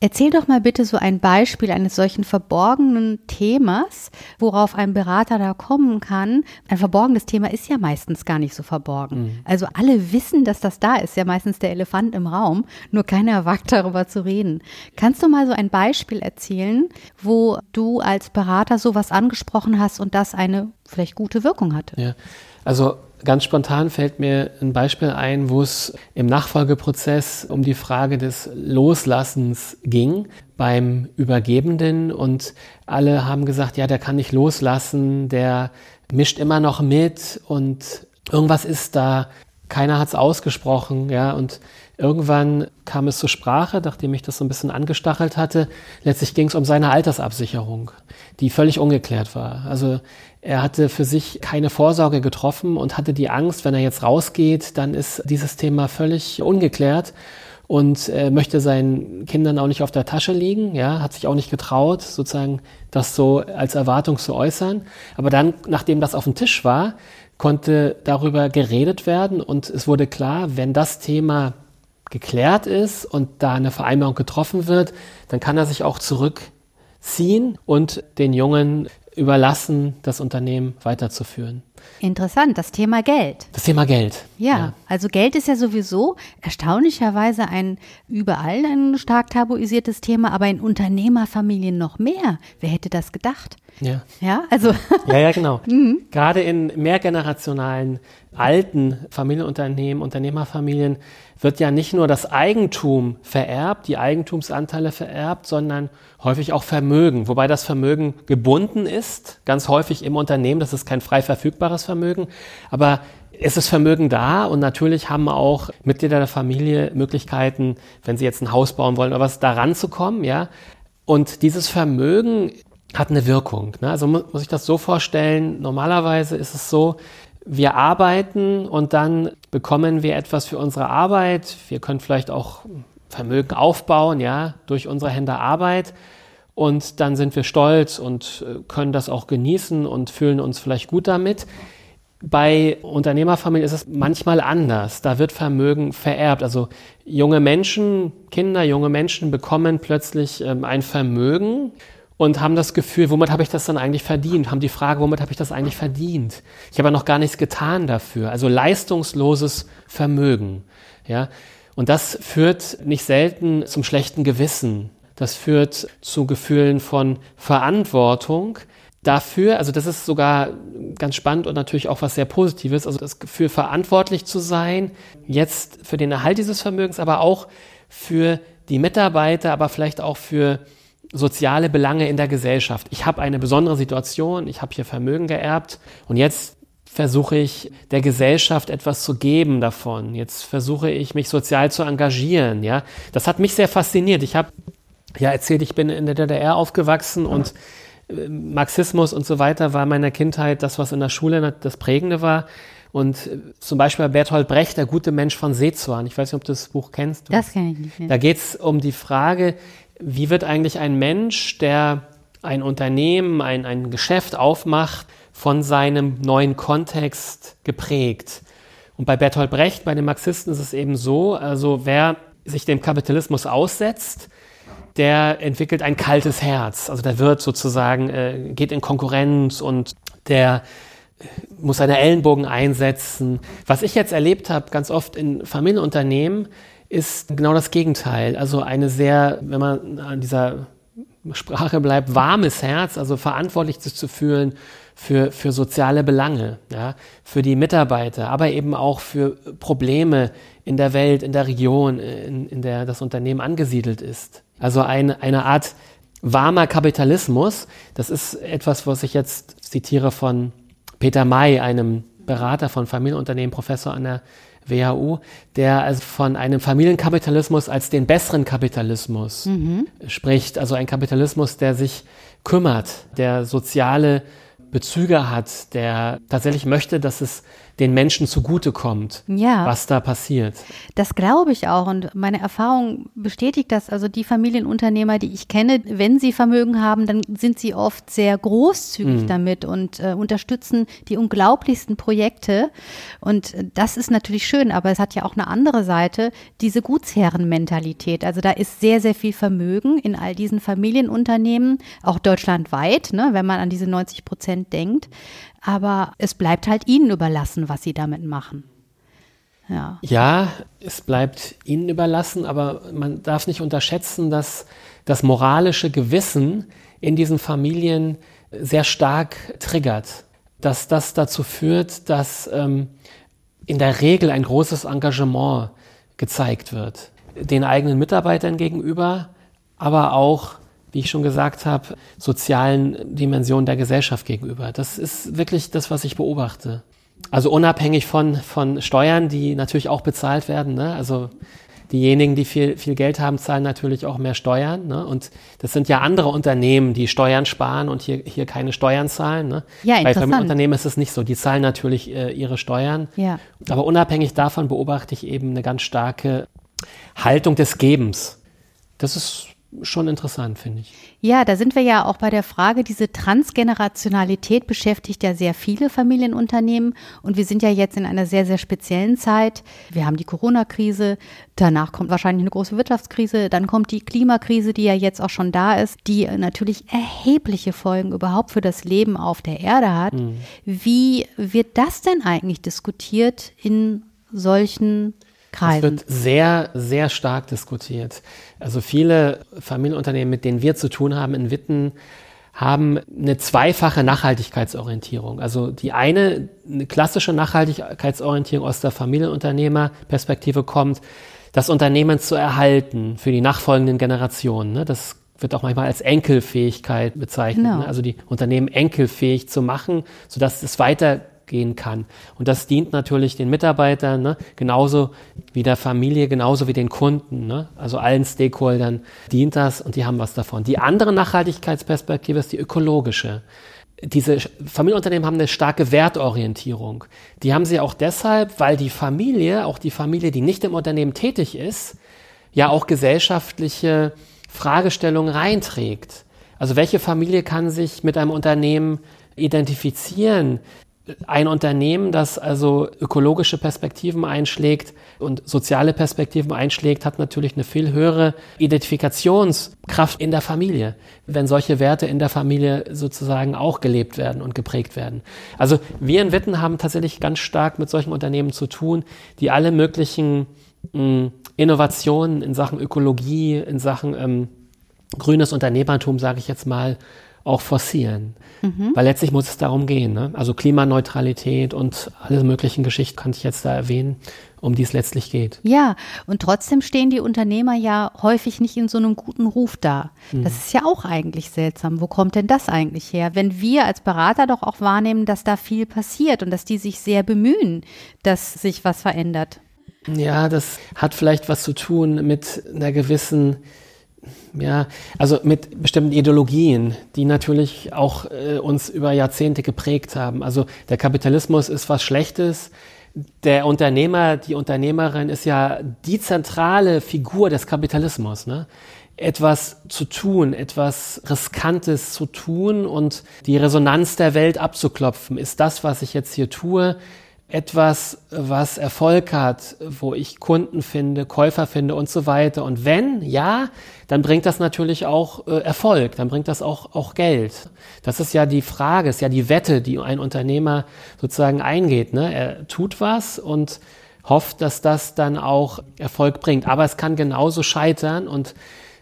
Erzähl doch mal bitte so ein Beispiel eines solchen verborgenen Themas, worauf ein Berater da kommen kann. Ein verborgenes Thema ist ja meistens gar nicht so verborgen. Mhm. Also alle wissen, dass das da ist, ja meistens der Elefant im Raum, nur keiner wagt darüber zu reden. Kannst du mal so ein Beispiel erzählen, wo du als Berater sowas angesprochen hast und das eine vielleicht gute Wirkung hatte? Ja, also Ganz spontan fällt mir ein Beispiel ein, wo es im Nachfolgeprozess um die Frage des Loslassens ging beim Übergebenden und alle haben gesagt, ja, der kann nicht loslassen, der mischt immer noch mit und irgendwas ist da, keiner hat es ausgesprochen, ja, und irgendwann kam es zur Sprache, nachdem ich das so ein bisschen angestachelt hatte. Letztlich ging es um seine Altersabsicherung, die völlig ungeklärt war. Also er hatte für sich keine Vorsorge getroffen und hatte die Angst, wenn er jetzt rausgeht, dann ist dieses Thema völlig ungeklärt und äh, möchte seinen Kindern auch nicht auf der Tasche liegen, ja, hat sich auch nicht getraut, sozusagen das so als Erwartung zu äußern. Aber dann, nachdem das auf dem Tisch war, konnte darüber geredet werden und es wurde klar, wenn das Thema geklärt ist und da eine Vereinbarung getroffen wird, dann kann er sich auch zurückziehen und den Jungen überlassen, das Unternehmen weiterzuführen. Interessant, das Thema Geld. Das Thema Geld. Ja, ja, also Geld ist ja sowieso erstaunlicherweise ein überall ein stark tabuisiertes Thema, aber in Unternehmerfamilien noch mehr. Wer hätte das gedacht? Ja. Ja, also. Ja, ja, genau. *laughs* mhm. Gerade in mehrgenerationalen alten Familienunternehmen, Unternehmerfamilien wird ja nicht nur das Eigentum vererbt, die Eigentumsanteile vererbt, sondern häufig auch Vermögen, wobei das Vermögen gebunden ist, ganz häufig im Unternehmen, das ist kein frei verfügbares Vermögen, aber es ist Vermögen da und natürlich haben auch Mitglieder der Familie Möglichkeiten, wenn sie jetzt ein Haus bauen wollen oder was, da ranzukommen, ja. Und dieses Vermögen hat eine Wirkung. Ne? Also muss ich das so vorstellen, normalerweise ist es so, wir arbeiten und dann bekommen wir etwas für unsere Arbeit. Wir können vielleicht auch Vermögen aufbauen, ja, durch unsere Hände Arbeit. Und dann sind wir stolz und äh, können das auch genießen und fühlen uns vielleicht gut damit. Bei Unternehmerfamilien ist es manchmal anders. Da wird Vermögen vererbt. Also junge Menschen, Kinder, junge Menschen bekommen plötzlich ähm, ein Vermögen und haben das Gefühl, womit habe ich das dann eigentlich verdient? Haben die Frage, womit habe ich das eigentlich verdient? Ich habe ja noch gar nichts getan dafür. Also leistungsloses Vermögen. Ja, und das führt nicht selten zum schlechten Gewissen. Das führt zu Gefühlen von Verantwortung. Dafür, also das ist sogar ganz spannend und natürlich auch was sehr Positives, also das Gefühl, verantwortlich zu sein, jetzt für den Erhalt dieses Vermögens, aber auch für die Mitarbeiter, aber vielleicht auch für soziale Belange in der Gesellschaft. Ich habe eine besondere Situation, ich habe hier Vermögen geerbt und jetzt versuche ich der Gesellschaft etwas zu geben davon. Jetzt versuche ich mich sozial zu engagieren. Ja, das hat mich sehr fasziniert. Ich habe ja erzählt, ich bin in der DDR aufgewachsen und äh, Marxismus und so weiter war in meiner Kindheit das, was in der Schule das Prägende war. Und äh, zum Beispiel Bertolt Brecht, der gute Mensch von Seezorn. Ich weiß nicht, ob du das Buch kennst. Das kenne ich nicht. Mehr. Da geht es um die Frage, wie wird eigentlich ein Mensch, der ein Unternehmen, ein, ein Geschäft aufmacht, von seinem neuen Kontext geprägt. Und bei Bertolt Brecht, bei den Marxisten ist es eben so, also wer sich dem Kapitalismus aussetzt, der entwickelt ein kaltes Herz. Also der wird sozusagen, äh, geht in Konkurrenz und der äh, muss seine Ellenbogen einsetzen. Was ich jetzt erlebt habe, ganz oft in Familienunternehmen, ist genau das Gegenteil. Also eine sehr, wenn man an dieser Sprache bleibt, warmes Herz, also verantwortlich sich zu fühlen für, für soziale Belange, ja, für die Mitarbeiter, aber eben auch für Probleme in der Welt, in der Region, in, in der das Unternehmen angesiedelt ist. Also eine, eine Art warmer Kapitalismus, das ist etwas, was ich jetzt zitiere von Peter May, einem Berater von Familienunternehmen, Professor an der WHU, der also von einem Familienkapitalismus als den besseren Kapitalismus mhm. spricht. Also ein Kapitalismus, der sich kümmert, der soziale Bezüge hat, der tatsächlich möchte, dass es den Menschen zugutekommt, ja. was da passiert. Das glaube ich auch und meine Erfahrung bestätigt das. Also die Familienunternehmer, die ich kenne, wenn sie Vermögen haben, dann sind sie oft sehr großzügig mhm. damit und äh, unterstützen die unglaublichsten Projekte. Und das ist natürlich schön, aber es hat ja auch eine andere Seite, diese Gutsherrenmentalität. Also da ist sehr, sehr viel Vermögen in all diesen Familienunternehmen, auch deutschlandweit, ne, wenn man an diese 90 Prozent denkt aber es bleibt halt ihnen überlassen, was sie damit machen. Ja. ja, es bleibt ihnen überlassen, aber man darf nicht unterschätzen, dass das moralische Gewissen in diesen Familien sehr stark triggert. Dass das dazu führt, dass ähm, in der Regel ein großes Engagement gezeigt wird. Den eigenen Mitarbeitern gegenüber, aber auch wie ich schon gesagt habe, sozialen Dimensionen der Gesellschaft gegenüber. Das ist wirklich das, was ich beobachte. Also unabhängig von, von Steuern, die natürlich auch bezahlt werden. Ne? Also diejenigen, die viel, viel Geld haben, zahlen natürlich auch mehr Steuern. Ne? Und das sind ja andere Unternehmen, die Steuern sparen und hier, hier keine Steuern zahlen. Ne? Ja, Bei Familienunternehmen ist es nicht so. Die zahlen natürlich äh, ihre Steuern. Ja. Aber unabhängig davon beobachte ich eben eine ganz starke Haltung des Gebens. Das ist schon interessant, finde ich. Ja, da sind wir ja auch bei der Frage, diese Transgenerationalität beschäftigt ja sehr viele Familienunternehmen und wir sind ja jetzt in einer sehr, sehr speziellen Zeit. Wir haben die Corona-Krise, danach kommt wahrscheinlich eine große Wirtschaftskrise, dann kommt die Klimakrise, die ja jetzt auch schon da ist, die natürlich erhebliche Folgen überhaupt für das Leben auf der Erde hat. Mhm. Wie wird das denn eigentlich diskutiert in solchen Kreisen. Es wird sehr, sehr stark diskutiert. Also viele Familienunternehmen, mit denen wir zu tun haben in Witten, haben eine zweifache Nachhaltigkeitsorientierung. Also die eine, eine klassische Nachhaltigkeitsorientierung aus der Familienunternehmerperspektive kommt, das Unternehmen zu erhalten für die nachfolgenden Generationen. Ne? Das wird auch manchmal als Enkelfähigkeit bezeichnet. Genau. Ne? Also die Unternehmen enkelfähig zu machen, sodass es weiter gehen kann. Und das dient natürlich den Mitarbeitern, ne? genauso wie der Familie, genauso wie den Kunden. Ne? Also allen Stakeholdern dient das und die haben was davon. Die andere Nachhaltigkeitsperspektive ist die ökologische. Diese Familienunternehmen haben eine starke Wertorientierung. Die haben sie auch deshalb, weil die Familie, auch die Familie, die nicht im Unternehmen tätig ist, ja auch gesellschaftliche Fragestellungen reinträgt. Also welche Familie kann sich mit einem Unternehmen identifizieren? Ein Unternehmen, das also ökologische Perspektiven einschlägt und soziale Perspektiven einschlägt, hat natürlich eine viel höhere Identifikationskraft in der Familie, wenn solche Werte in der Familie sozusagen auch gelebt werden und geprägt werden. Also wir in Witten haben tatsächlich ganz stark mit solchen Unternehmen zu tun, die alle möglichen mh, hm, Innovationen in Sachen Ökologie, in Sachen ähm, grünes Unternehmertum, sage ich jetzt mal, auch forcieren. Mhm. Weil letztlich muss es darum gehen. Ne? Also Klimaneutralität und alle möglichen Geschichten kann ich jetzt da erwähnen, um die es letztlich geht. Ja, und trotzdem stehen die Unternehmer ja häufig nicht in so einem guten Ruf da. Mhm. Das ist ja auch eigentlich seltsam. Wo kommt denn das eigentlich her? Wenn wir als Berater doch auch wahrnehmen, dass da viel passiert und dass die sich sehr bemühen, dass sich was verändert. Ja, das hat vielleicht was zu tun mit einer gewissen ja, also mit bestimmten Ideologien, die natürlich auch äh, uns über Jahrzehnte geprägt haben. Also der Kapitalismus ist was Schlechtes. Der Unternehmer, die Unternehmerin ist ja die zentrale Figur des Kapitalismus. Ne? Etwas zu tun, etwas Riskantes zu tun und die Resonanz der Welt abzuklopfen. Ist das, was ich jetzt hier tue, etwas, was Erfolg hat, wo ich Kunden finde, Käufer finde und so weiter. Und wenn, ja, dann bringt das natürlich auch äh, Erfolg, dann bringt das auch, auch Geld. Das ist ja die Frage, ist ja die Wette, die ein Unternehmer sozusagen eingeht. Ne? Er tut was und hofft, dass das dann auch Erfolg bringt. Aber es kann genauso scheitern und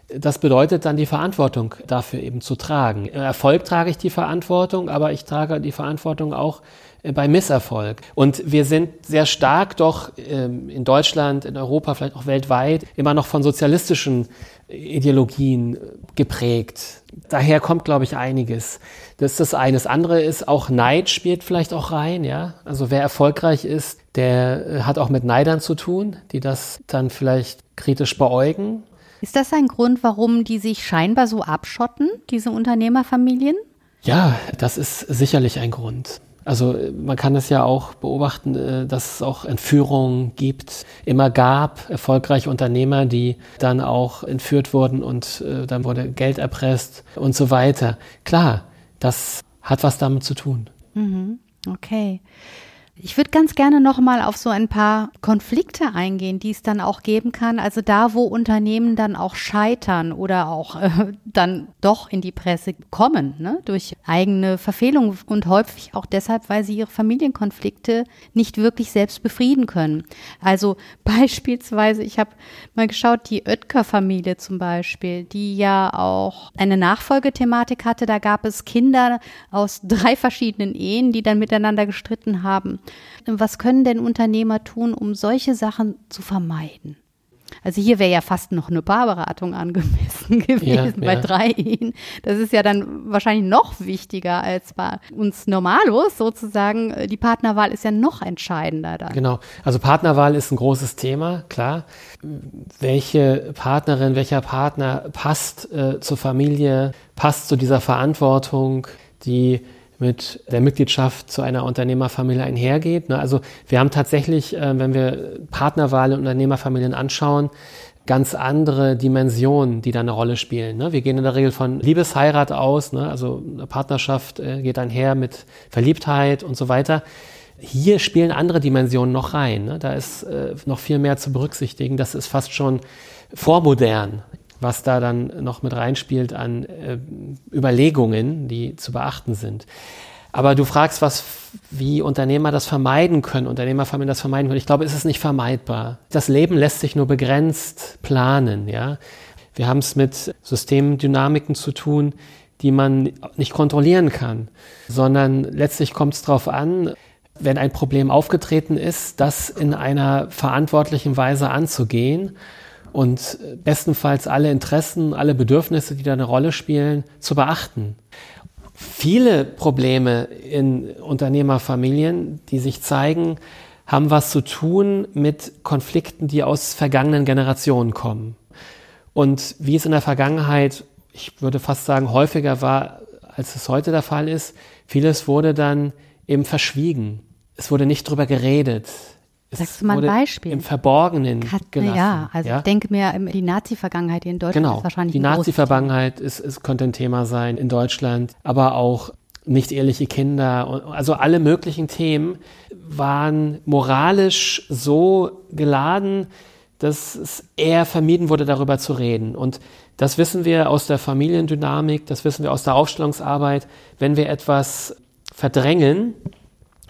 das bedeutet dann die Verantwortung dafür eben zu tragen. Erfolg trage ich die Verantwortung, aber ich trage die Verantwortung auch äh, bei Misserfolg. Und wir sind sehr stark doch ähm, in Deutschland, in Europa, vielleicht auch weltweit immer noch von sozialistischen Ideologien äh, geprägt. Daher kommt, glaube ich, einiges. Das ist das eine. Das andere ist auch Neid spielt vielleicht auch rein, ja. Also wer erfolgreich ist, der äh, hat auch mit Neidern zu tun, die das dann vielleicht kritisch beäugen. Ist das ein Grund, warum die sich scheinbar so abschotten, diese Unternehmerfamilien? Ja, das ist sicherlich ein Grund. Also man kann es ja auch beobachten, äh, dass es auch Entführungen gibt, immer gab, erfolgreiche Unternehmer, die dann auch entführt wurden und äh, dann wurde Geld erpresst und so weiter. Klar, das hat was damit zu tun. Mhm. Okay. Ich würde ganz gerne noch mal auf so ein paar Konflikte eingehen, die es dann auch geben kann. Also da, wo Unternehmen dann auch scheitern oder auch äh, dann doch in die Presse kommen, ne? durch eigene Verfehlungen und häufig auch deshalb, weil sie ihre Familienkonflikte nicht wirklich selbst befrieden können. Also *laughs* beispielsweise, ich habe mal geschaut, die Oetker-Familie zum Beispiel, die ja auch eine Nachfolgethematik hatte. Da gab es Kinder aus drei verschiedenen Ehen, die dann miteinander gestritten haben. Was können denn Unternehmer tun, um solche Sachen zu vermeiden? Also hier wäre ja fast noch eine Paarberatung angemessen *laughs* gewesen ja, bei ja. drei Ehen. Das ist ja dann wahrscheinlich noch wichtiger als bei uns Normalos sozusagen. Die Partnerwahl ist ja noch entscheidender dann. Genau. Also Partnerwahl ist ein großes Thema, klar. Welche Partnerin, welcher Partner passt äh, zur Familie, passt zu dieser Verantwortung, die mit der Mitgliedschaft zu einer Unternehmerfamilie einhergeht. Ne? Also wir haben tatsächlich, äh, wenn wir Partnerwahl in Unternehmerfamilien anschauen, ganz andere Dimensionen, die da eine Rolle spielen. Ne? Wir gehen in der Regel von Liebesheirat aus, ne? also eine Partnerschaft äh, geht einher mit Verliebtheit und so weiter. Hier spielen andere Dimensionen noch rein. Da ist äh, noch viel mehr zu berücksichtigen. Das ist fast schon vormodern was da dann noch mit reinspielt an äh, Überlegungen, die zu beachten sind. Aber du fragst, was, wie Unternehmer das vermeiden können, Unternehmerfamilien das vermeiden können. Ich glaube, es ist nicht vermeidbar. Das Leben lässt sich nur begrenzt planen, ja. Wir haben es mit Systemdynamiken zu tun, die man nicht kontrollieren kann, sondern letztlich kommt es darauf an, wenn ein Problem aufgetreten ist, das in einer verantwortlichen Weise anzugehen und bestenfalls alle Interessen, alle Bedürfnisse, die da eine Rolle spielen, zu beachten. Viele Probleme in Unternehmerfamilien, die sich zeigen, haben was zu tun mit Konflikten, die aus vergangenen Generationen kommen. Und wie es in der Vergangenheit, ich würde fast sagen, häufiger war, als es heute der Fall ist, vieles wurde dann eben verschwiegen. Es wurde nicht drüber geredet. Sagst du mal ein Beispiel? Im Verborgenen Hat, gelassen. Ja, also ja? ich denke mir, die Nazi-Vergangenheit in Deutschland genau. ist wahrscheinlich Die Nazi-Vergangenheit ist, ist, könnte ein Thema sein in Deutschland, aber auch nicht ehrliche Kinder, also alle möglichen Themen waren moralisch so geladen, dass es eher vermieden wurde, darüber zu reden. Und das wissen wir aus der Familiendynamik, das wissen wir aus der Aufstellungsarbeit. Wenn wir etwas verdrängen,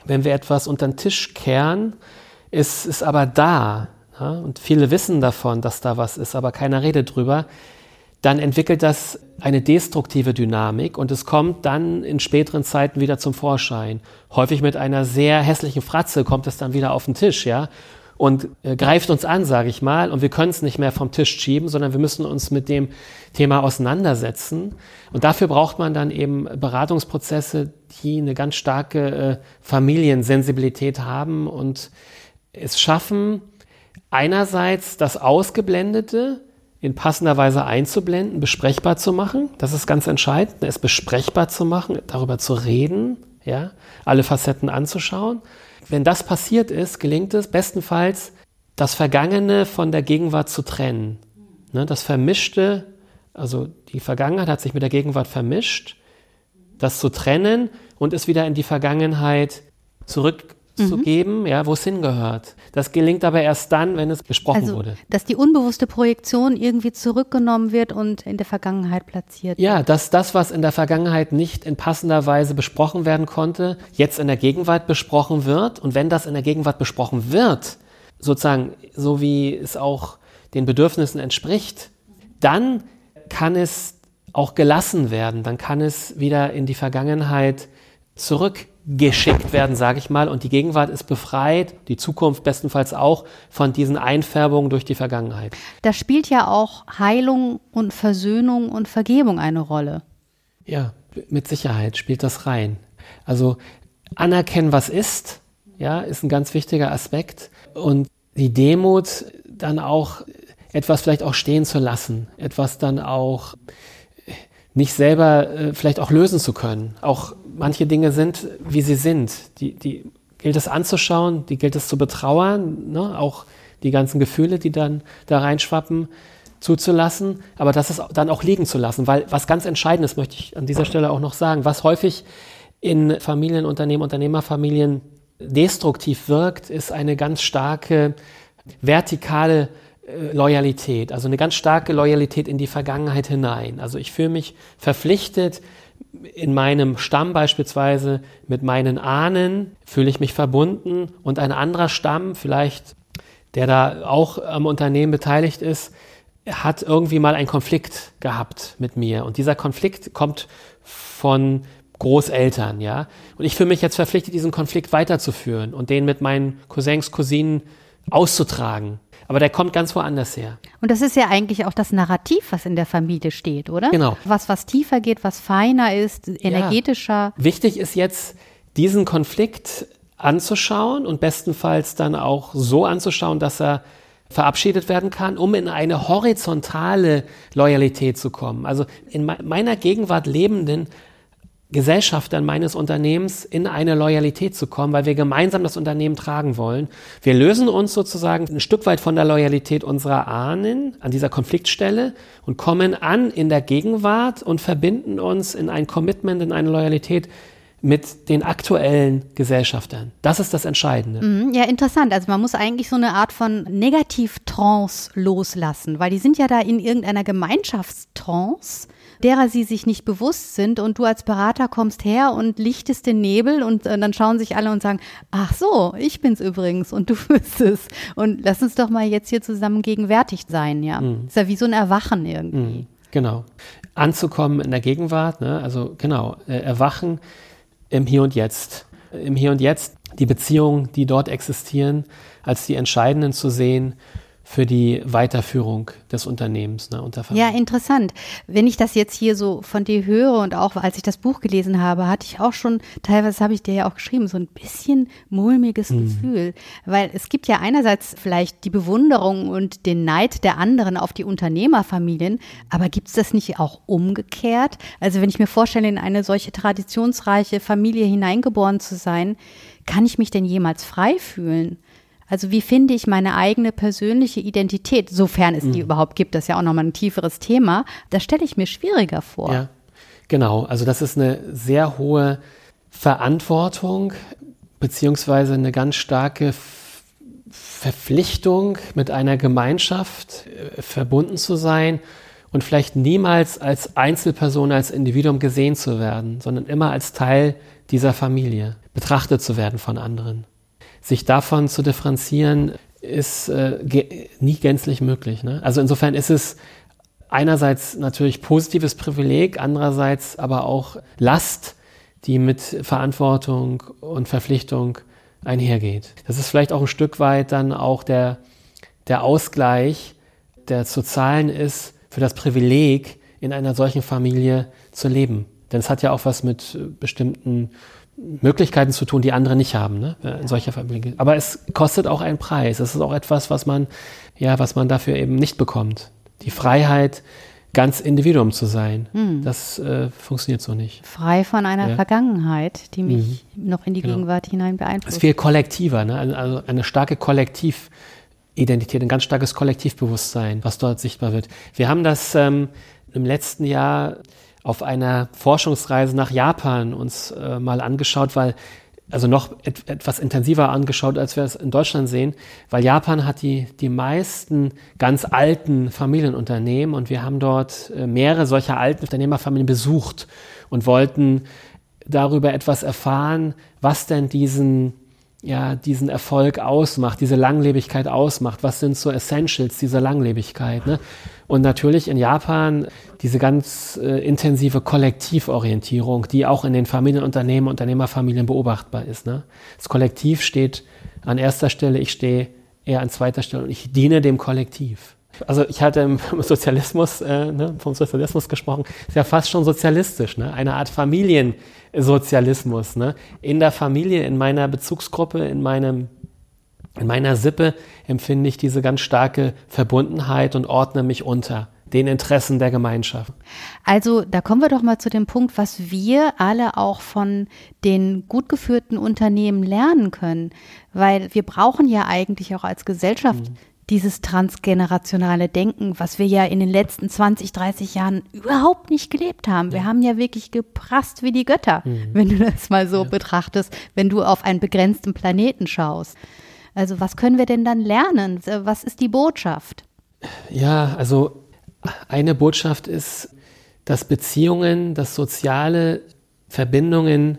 wenn wir etwas unter den Tisch kehren, ist, ist aber da. Ja? Und viele wissen davon, dass da was ist, aber keiner redet drüber. dann entwickelt das eine destruktive Dynamik und es kommt dann in späteren Zeiten wieder zum Vorschein. Häufig mit einer sehr hässlichen Fratze kommt es dann wieder auf den Tisch, ja, und äh, greift uns an, sage ich mal, und wir können es nicht mehr vom Tisch schieben, sondern wir müssen uns mit dem Thema auseinandersetzen. Und dafür braucht man dann eben Beratungsprozesse, die eine ganz starke äh, Familiensensibilität haben und es schaffen, einerseits das Ausgeblendete in passender Weise einzublenden, besprechbar zu machen. Das ist ganz entscheidend, es besprechbar zu machen, darüber zu reden, ja, alle Facetten anzuschauen. Wenn das passiert ist, gelingt es bestenfalls, das Vergangene von der Gegenwart zu trennen. Ne, das Vermischte, also die Vergangenheit hat sich mit der Gegenwart vermischt, das zu trennen und es wieder in die Vergangenheit zurück zu mhm. geben, ja, wo es hingehört. Das gelingt aber erst dann, wenn es besprochen also, wurde. Dass die unbewusste Projektion irgendwie zurückgenommen wird und in der Vergangenheit platziert ja, wird. Ja, dass das, was in der Vergangenheit nicht in passender Weise besprochen werden konnte, jetzt in der Gegenwart besprochen wird. Und wenn das in der Gegenwart besprochen wird, sozusagen so wie es auch den Bedürfnissen entspricht, dann kann es auch gelassen werden, dann kann es wieder in die Vergangenheit zurück geschickt werden, sage ich mal, und die Gegenwart ist befreit, die Zukunft bestenfalls auch von diesen Einfärbungen durch die Vergangenheit. Da spielt ja auch Heilung und Versöhnung und Vergebung eine Rolle. Ja, mit Sicherheit spielt das rein. Also anerkennen, was ist, ja, ist ein ganz wichtiger Aspekt und die Demut dann auch etwas vielleicht auch stehen zu lassen, etwas dann auch nicht selber äh, vielleicht auch lösen zu können, auch manche Dinge sind, wie sie sind. Die, die gilt es anzuschauen, die gilt es zu betrauern, ne? auch die ganzen Gefühle, die dann da reinschwappen, zuzulassen, aber das ist dann auch liegen zu lassen, weil was ganz Entscheidendes möchte ich an dieser Stelle auch noch sagen, was häufig in Familienunternehmen, Unternehmerfamilien destruktiv wirkt, ist eine ganz starke vertikale äh, Loyalität, also eine ganz starke Loyalität in die Vergangenheit hinein. Also ich fühle mich verpflichtet, in meinem Stamm beispielsweise mit meinen Ahnen fühle ich mich verbunden und ein anderer Stamm, vielleicht der da auch am Unternehmen beteiligt ist, hat irgendwie mal einen Konflikt gehabt mit mir. Und dieser Konflikt kommt von Großeltern, ja. Und ich fühle mich jetzt verpflichtet, diesen Konflikt weiterzuführen und den mit meinen Cousins, Cousinen auszutragen. Aber der kommt ganz woanders her. Und das ist ja eigentlich auch das Narrativ, was in der Familie steht, oder? Genau. Was, was tiefer geht, was feiner ist, energetischer. Ja. Wichtig ist jetzt, diesen Konflikt anzuschauen und bestenfalls dann auch so anzuschauen, dass er verabschiedet werden kann, um in eine horizontale Loyalität zu kommen. Also in meiner Gegenwart lebenden Gesellschaftern meines Unternehmens in eine Loyalität zu kommen, weil wir gemeinsam das Unternehmen tragen wollen. Wir lösen uns sozusagen ein Stück weit von der Loyalität unserer Ahnen an dieser Konfliktstelle und kommen an in der Gegenwart und verbinden uns in ein Commitment, in eine Loyalität mit den aktuellen Gesellschaftern. Das ist das Entscheidende. Mhm, ja, interessant. Also man muss eigentlich so eine Art von Negativtrance loslassen, weil die sind ja da in irgendeiner Gemeinschaftstrance derer sie sich nicht bewusst sind und du als Berater kommst her und lichtest den Nebel und äh, dann schauen sich alle und sagen, ach so, ich bin's übrigens und du *laughs* bist es und lass uns doch mal jetzt hier zusammen gegenwärtig sein, ja. Mhm. Ist ja wie so ein Erwachen irgendwie. Mhm, genau. Anzukommen in der Gegenwart, ne? also genau, äh, erwachen im Hier und Jetzt. Im Hier und Jetzt die Beziehungen, die dort existieren, als die entscheidenden zu sehen für die Weiterführung des Unternehmens ne, unter Ja, interessant. Wenn ich das jetzt hier so von dir höre und auch als ich das Buch gelesen habe, hatte ich auch schon, teilweise habe ich dir ja auch geschrieben, so ein bisschen mulmiges mhm. Gefühl. Weil es gibt ja einerseits vielleicht die Bewunderung und den Neid der anderen auf die Unternehmerfamilien, aber gibt es das nicht auch umgekehrt? Also wenn ich mir vorstelle, in eine solche traditionsreiche Familie hineingeboren zu sein, kann ich mich denn jemals frei fühlen? Also wie finde ich meine eigene persönliche Identität, sofern es die mhm. überhaupt gibt, das ist ja auch nochmal ein tieferes Thema, das stelle ich mir schwieriger vor. Ja, genau. Also das ist eine sehr hohe Verantwortung, beziehungsweise eine ganz starke Verpflichtung, mit einer Gemeinschaft äh, verbunden zu sein und vielleicht niemals als Einzelperson, als Individuum gesehen zu werden, sondern immer als Teil dieser Familie betrachtet zu werden von anderen sich davon zu differenzieren, ist äh, nie gänzlich möglich. Ne? Also insofern ist es einerseits natürlich positives Privileg, andererseits aber auch Last, die mit Verantwortung und Verpflichtung einhergeht. Das ist vielleicht auch ein Stück weit dann auch der, der Ausgleich, der zu zahlen ist für das Privileg, in einer solchen Familie zu leben. Denn es hat ja auch was mit bestimmten Möglichkeiten zu tun, die andere nicht haben, ne? in solcher Familie. Aber es kostet auch einen Preis. Es ist auch etwas, was man, ja, was man dafür eben nicht bekommt. Die Freiheit, ganz Individuum zu sein. Hm. Das äh, funktioniert so nicht. Frei von einer ja. Vergangenheit, die mich mhm. noch in die genau. Gegenwart hinein beeinflusst. Es ist viel kollektiver, ne? also eine starke Kollektividentität, ein ganz starkes Kollektivbewusstsein, was dort sichtbar wird. Wir haben das ähm, im letzten Jahr auf einer Forschungsreise nach Japan uns äh, mal angeschaut, weil also noch et etwas intensiver angeschaut, als wir es in Deutschland sehen, weil Japan hat die, die meisten ganz alten Familienunternehmen und wir haben dort äh, mehrere solcher alten Unternehmerfamilien besucht und wollten darüber etwas erfahren, was denn diesen ja, diesen Erfolg ausmacht, diese Langlebigkeit ausmacht. Was sind so Essentials dieser Langlebigkeit? Ne? Und natürlich in Japan diese ganz äh, intensive Kollektivorientierung, die auch in den Familienunternehmen, Unternehmerfamilien beobachtbar ist. Ne? Das Kollektiv steht an erster Stelle, ich stehe eher an zweiter Stelle und ich diene dem Kollektiv. Also ich hatte im *laughs* Sozialismus, äh, ne, vom Sozialismus gesprochen, ist ja fast schon sozialistisch, ne? eine Art Familiensozialismus. Ne? In der Familie, in meiner Bezugsgruppe, in meinem in meiner Sippe empfinde ich diese ganz starke Verbundenheit und ordne mich unter den Interessen der Gemeinschaft. Also da kommen wir doch mal zu dem Punkt, was wir alle auch von den gut geführten Unternehmen lernen können, weil wir brauchen ja eigentlich auch als Gesellschaft mhm dieses transgenerationale Denken, was wir ja in den letzten 20, 30 Jahren überhaupt nicht gelebt haben. Wir haben ja wirklich geprasst wie die Götter, mhm. wenn du das mal so ja. betrachtest, wenn du auf einen begrenzten Planeten schaust. Also was können wir denn dann lernen? Was ist die Botschaft? Ja, also eine Botschaft ist, dass Beziehungen, dass soziale Verbindungen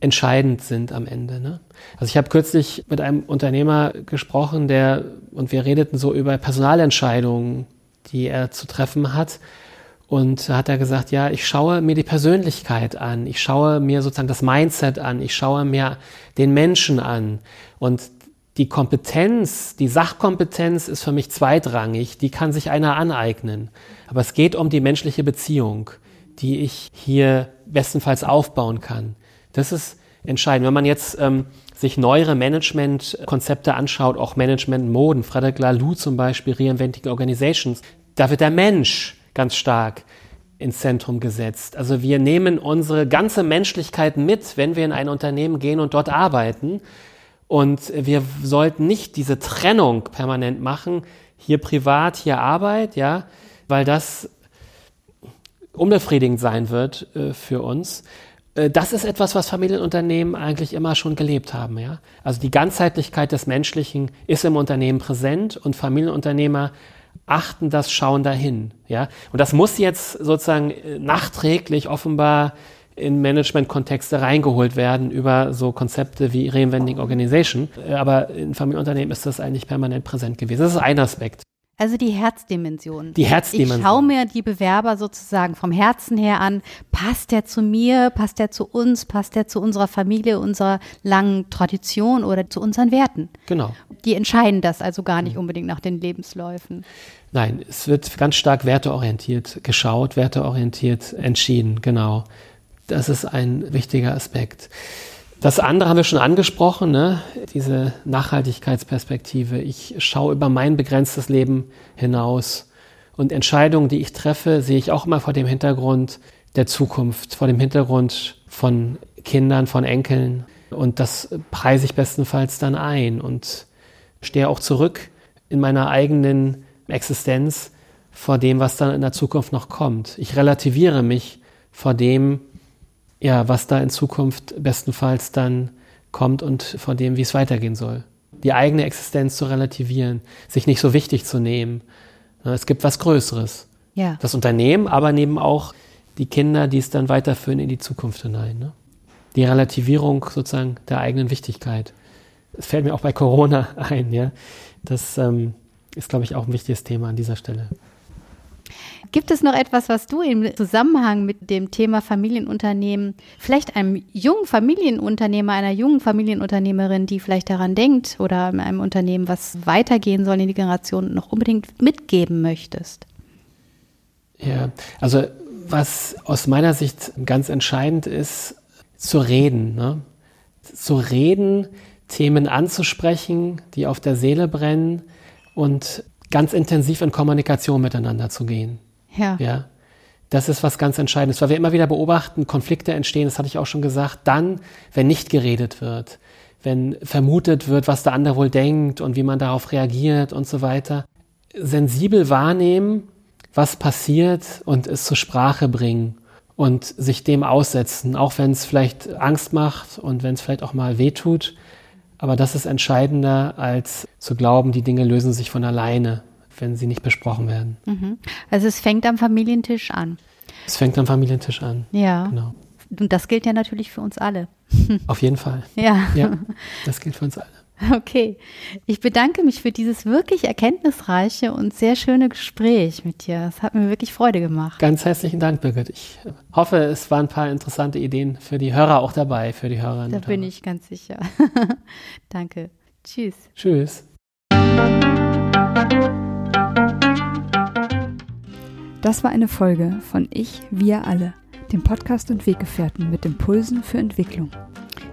entscheidend sind am Ende. Ne? Also ich habe kürzlich mit einem Unternehmer gesprochen, der und wir redeten so über Personalentscheidungen, die er zu treffen hat. Und hat er gesagt, ja, ich schaue mir die Persönlichkeit an, ich schaue mir sozusagen das Mindset an, ich schaue mir den Menschen an. Und die Kompetenz, die Sachkompetenz ist für mich zweitrangig, die kann sich einer aneignen. Aber es geht um die menschliche Beziehung, die ich hier bestenfalls aufbauen kann. Das ist entscheidend. Wenn man jetzt ähm, sich neuere Management-Konzepte anschaut, auch Management-Moden, Frederic Laloux zum Beispiel, Reinventing Organizations, da wird der Mensch ganz stark ins Zentrum gesetzt. Also wir nehmen unsere ganze Menschlichkeit mit, wenn wir in ein Unternehmen gehen und dort arbeiten. Und wir sollten nicht diese Trennung permanent machen, hier privat, hier Arbeit, ja, weil das unbefriedigend sein wird äh, für uns. Äh, das ist etwas, was Familienunternehmen eigentlich immer schon gelebt haben. Ja? Also die Ganzheitlichkeit des Menschlichen ist im Unternehmen präsent und Familienunternehmer achten das, schauen dahin. Ja? Und das muss jetzt sozusagen äh, nachträglich offenbar in Management-Kontexte reingeholt werden über so Konzepte wie Reinventing Organization. Äh, aber in Familienunternehmen ist das eigentlich permanent präsent gewesen. Das ist ein Aspekt. Also die Herzdimension. Die Herzdimension. Ich schaue mir die Bewerber sozusagen vom Herzen her an. Passt der zu mir? Passt der zu uns? Passt der zu unserer Familie, unserer langen Tradition oder zu unseren Werten? Genau. Die entscheiden das also gar nicht unbedingt nach den Lebensläufen. Nein, es wird ganz stark werteorientiert geschaut, werteorientiert entschieden, genau. Das ist ein wichtiger Aspekt. Das andere haben wir schon angesprochen, ne? diese Nachhaltigkeitsperspektive. Ich schaue über mein begrenztes Leben hinaus. Und Entscheidungen, die ich treffe, sehe ich auch immer vor dem Hintergrund der Zukunft, vor dem Hintergrund von Kindern, von Enkeln. Und das preise ich bestenfalls dann ein und stehe auch zurück in meiner eigenen Existenz vor dem, was dann in der Zukunft noch kommt. Ich relativiere mich vor dem, ja, was da in Zukunft bestenfalls dann kommt und von dem, wie es weitergehen soll. Die eigene Existenz zu relativieren, sich nicht so wichtig zu nehmen. Es gibt was Größeres. Ja. Das Unternehmen, aber neben auch die Kinder, die es dann weiterführen in die Zukunft hinein. Ne? Die Relativierung sozusagen der eigenen Wichtigkeit. Das fällt mir auch bei Corona *laughs* ein. Ja? Das ähm, ist, glaube ich, auch ein wichtiges Thema an dieser Stelle. Gibt es noch etwas, was du im Zusammenhang mit dem Thema Familienunternehmen, vielleicht einem jungen Familienunternehmer, einer jungen Familienunternehmerin, die vielleicht daran denkt oder einem Unternehmen, was weitergehen soll in die Generation, noch unbedingt mitgeben möchtest? Ja, also was aus meiner Sicht ganz entscheidend ist, zu reden. Ne? Zu reden, Themen anzusprechen, die auf der Seele brennen und ganz intensiv in Kommunikation miteinander zu gehen. Ja. ja. Das ist was ganz Entscheidendes, weil wir immer wieder beobachten, Konflikte entstehen, das hatte ich auch schon gesagt, dann, wenn nicht geredet wird, wenn vermutet wird, was der andere wohl denkt und wie man darauf reagiert und so weiter. Sensibel wahrnehmen, was passiert und es zur Sprache bringen und sich dem aussetzen, auch wenn es vielleicht Angst macht und wenn es vielleicht auch mal wehtut. Aber das ist entscheidender, als zu glauben, die Dinge lösen sich von alleine, wenn sie nicht besprochen werden. Mhm. Also es fängt am Familientisch an. Es fängt am Familientisch an. Ja. Genau. Und das gilt ja natürlich für uns alle. Auf jeden Fall. *laughs* Ja. Ja, das gilt für uns alle. *laughs* Okay. Ich bedanke mich für dieses wirklich erkenntnisreiche und sehr schöne Gespräch mit dir. Es hat mir wirklich Freude gemacht. Ganz herzlichen Dank, Birgit. Ich hoffe, es waren ein paar interessante Ideen für die Hörer auch dabei, für die Hörerinnen. Da bin Hörer. ich ganz sicher. *laughs* Danke. Tschüss. Tschüss. Das war eine Folge von Ich, wir alle, dem Podcast und Weggefährten mit Impulsen für Entwicklung.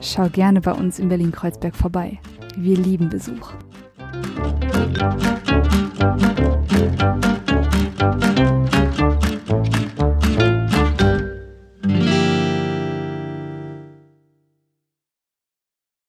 schau gerne bei uns in Berlin-Kreuzberg vorbei. Wir lieben Besuch.